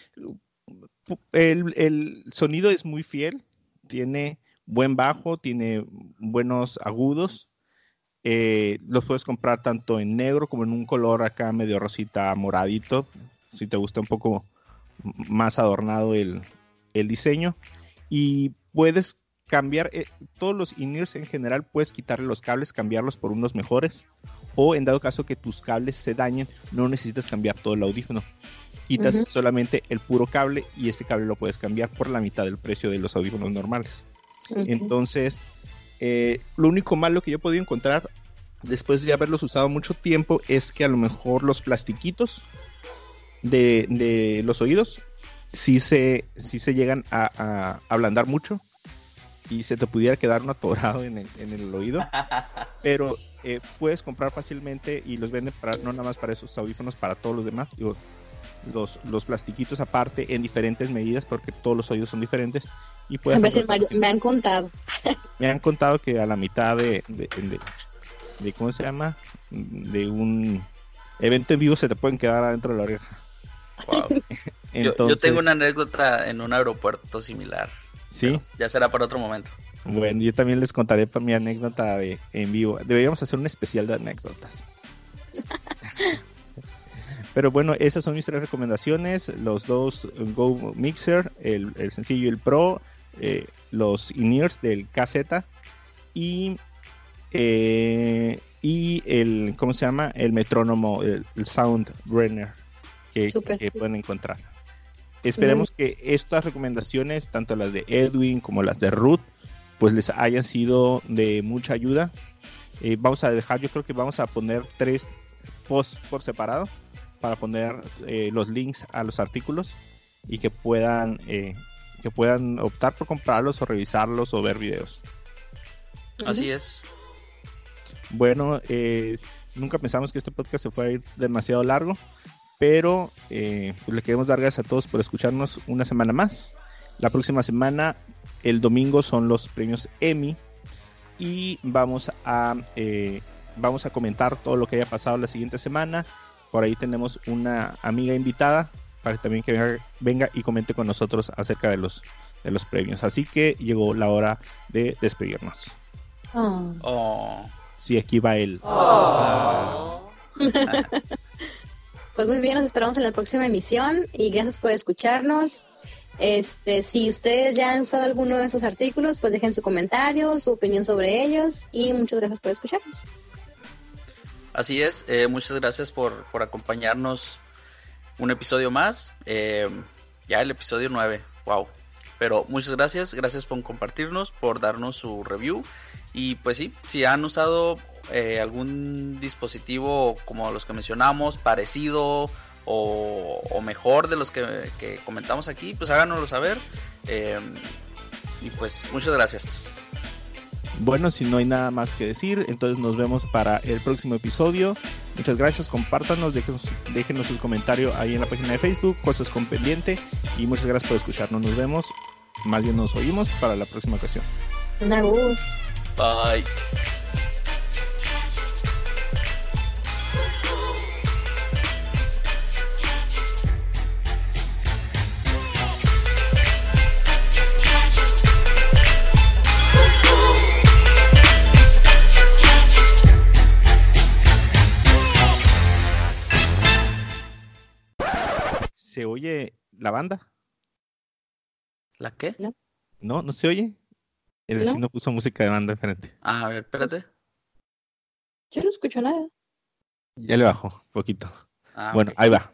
el, el, sonido es muy fiel, tiene buen bajo, tiene buenos agudos eh, los puedes comprar tanto en negro como en un color acá medio rosita moradito, si te gusta un poco más adornado el, diseño. Y puedes cambiar eh, todos los in en general, puedes quitarle los cables, cambiarlos por unos mejores. O en dado caso que tus cables se dañen, no necesitas cambiar todo el audífono. Quitas solamente el puro cable y ese cable lo puedes cambiar por la mitad del precio de los audífonos normales. Entonces, eh, lo único malo que yo he podido encontrar después de haberlos usado mucho tiempo es que a lo mejor los plastiquitos de, los oídos sí se, se llegan a, ablandar mucho y se te pudiera quedar un atorado en el, oído. [LAUGHS] Pero eh, puedes comprar fácilmente y los venden para, no nada más para esos audífonos, para todos los demás. los, los plastiquitos aparte en diferentes medidas porque todos los oídos son diferentes. Y me han contado. [LAUGHS] Me han contado que a la mitad de, de, cómo se llama de un evento en vivo se te pueden quedar adentro de la oreja. [LAUGHS] Yo, tengo una anécdota en un aeropuerto similar sí ya será para otro momento bueno yo también les contaré para mi anécdota de en vivo deberíamos hacer un especial de anécdotas [LAUGHS] Pero bueno, esas son mis tres recomendaciones. Los dos Go Mixer, el, sencillo y el Pro, eh, los in-ears del KZ y, eh, y el, ¿cómo se llama? El metrónomo, el, Sound Brenner que, pueden encontrar. Esperemos que estas recomendaciones, tanto las de Edwin como las de Ruth, pues les hayan sido de mucha ayuda. Eh, vamos a dejar, yo creo que vamos a poner tres posts por separado para poner eh, los links a los artículos y que puedan, eh, que puedan optar por comprarlos o revisarlos o ver videos. Así es. Bueno, eh, nunca pensamos que este podcast se fuera a ir demasiado largo, pero eh, pues le queremos dar gracias a todos por escucharnos una semana más. La próxima semana, el domingo, son los premios Emmy y vamos a, eh, vamos a comentar todo lo que haya pasado la siguiente semana. Por ahí tenemos una amiga invitada para que también que venga, venga y comente con nosotros acerca de los, de los premios. Así que llegó la hora de despedirnos. Oh. Oh. Sí, aquí va él. Ah, [LAUGHS] Pues muy bien, nos esperamos en la próxima emisión y gracias por escucharnos. Este, si ustedes ya han usado alguno de esos artículos, pues dejen su comentario, su opinión sobre ellos y muchas gracias por escucharnos. Así es, eh, muchas gracias por, por acompañarnos un episodio más. eh, ya el episodio 9, wow. Pero muchas gracias, gracias por compartirnos, por darnos su review. Y pues sí, si han usado eh, algún dispositivo como los que mencionamos, parecido o, o mejor de los que, que comentamos aquí, pues háganoslo saber. eh, y pues muchas gracias. Bueno, si no hay nada más que decir, entonces nos vemos para el próximo episodio. Muchas gracias, compártanos, déjenos, déjenos el comentario ahí en la página de Facebook, Cosas con Pendiente. Y muchas gracias por escucharnos. Nos vemos, más bien nos oímos para la próxima ocasión. Bye. Oye la banda? ¿La qué? ¿No? ¿No se oye? El No. vecino puso música de banda diferente. Ah, a ver, espérate. Yo no escucho nada. Ya le bajó, poquito. Ah, bueno, ahí va.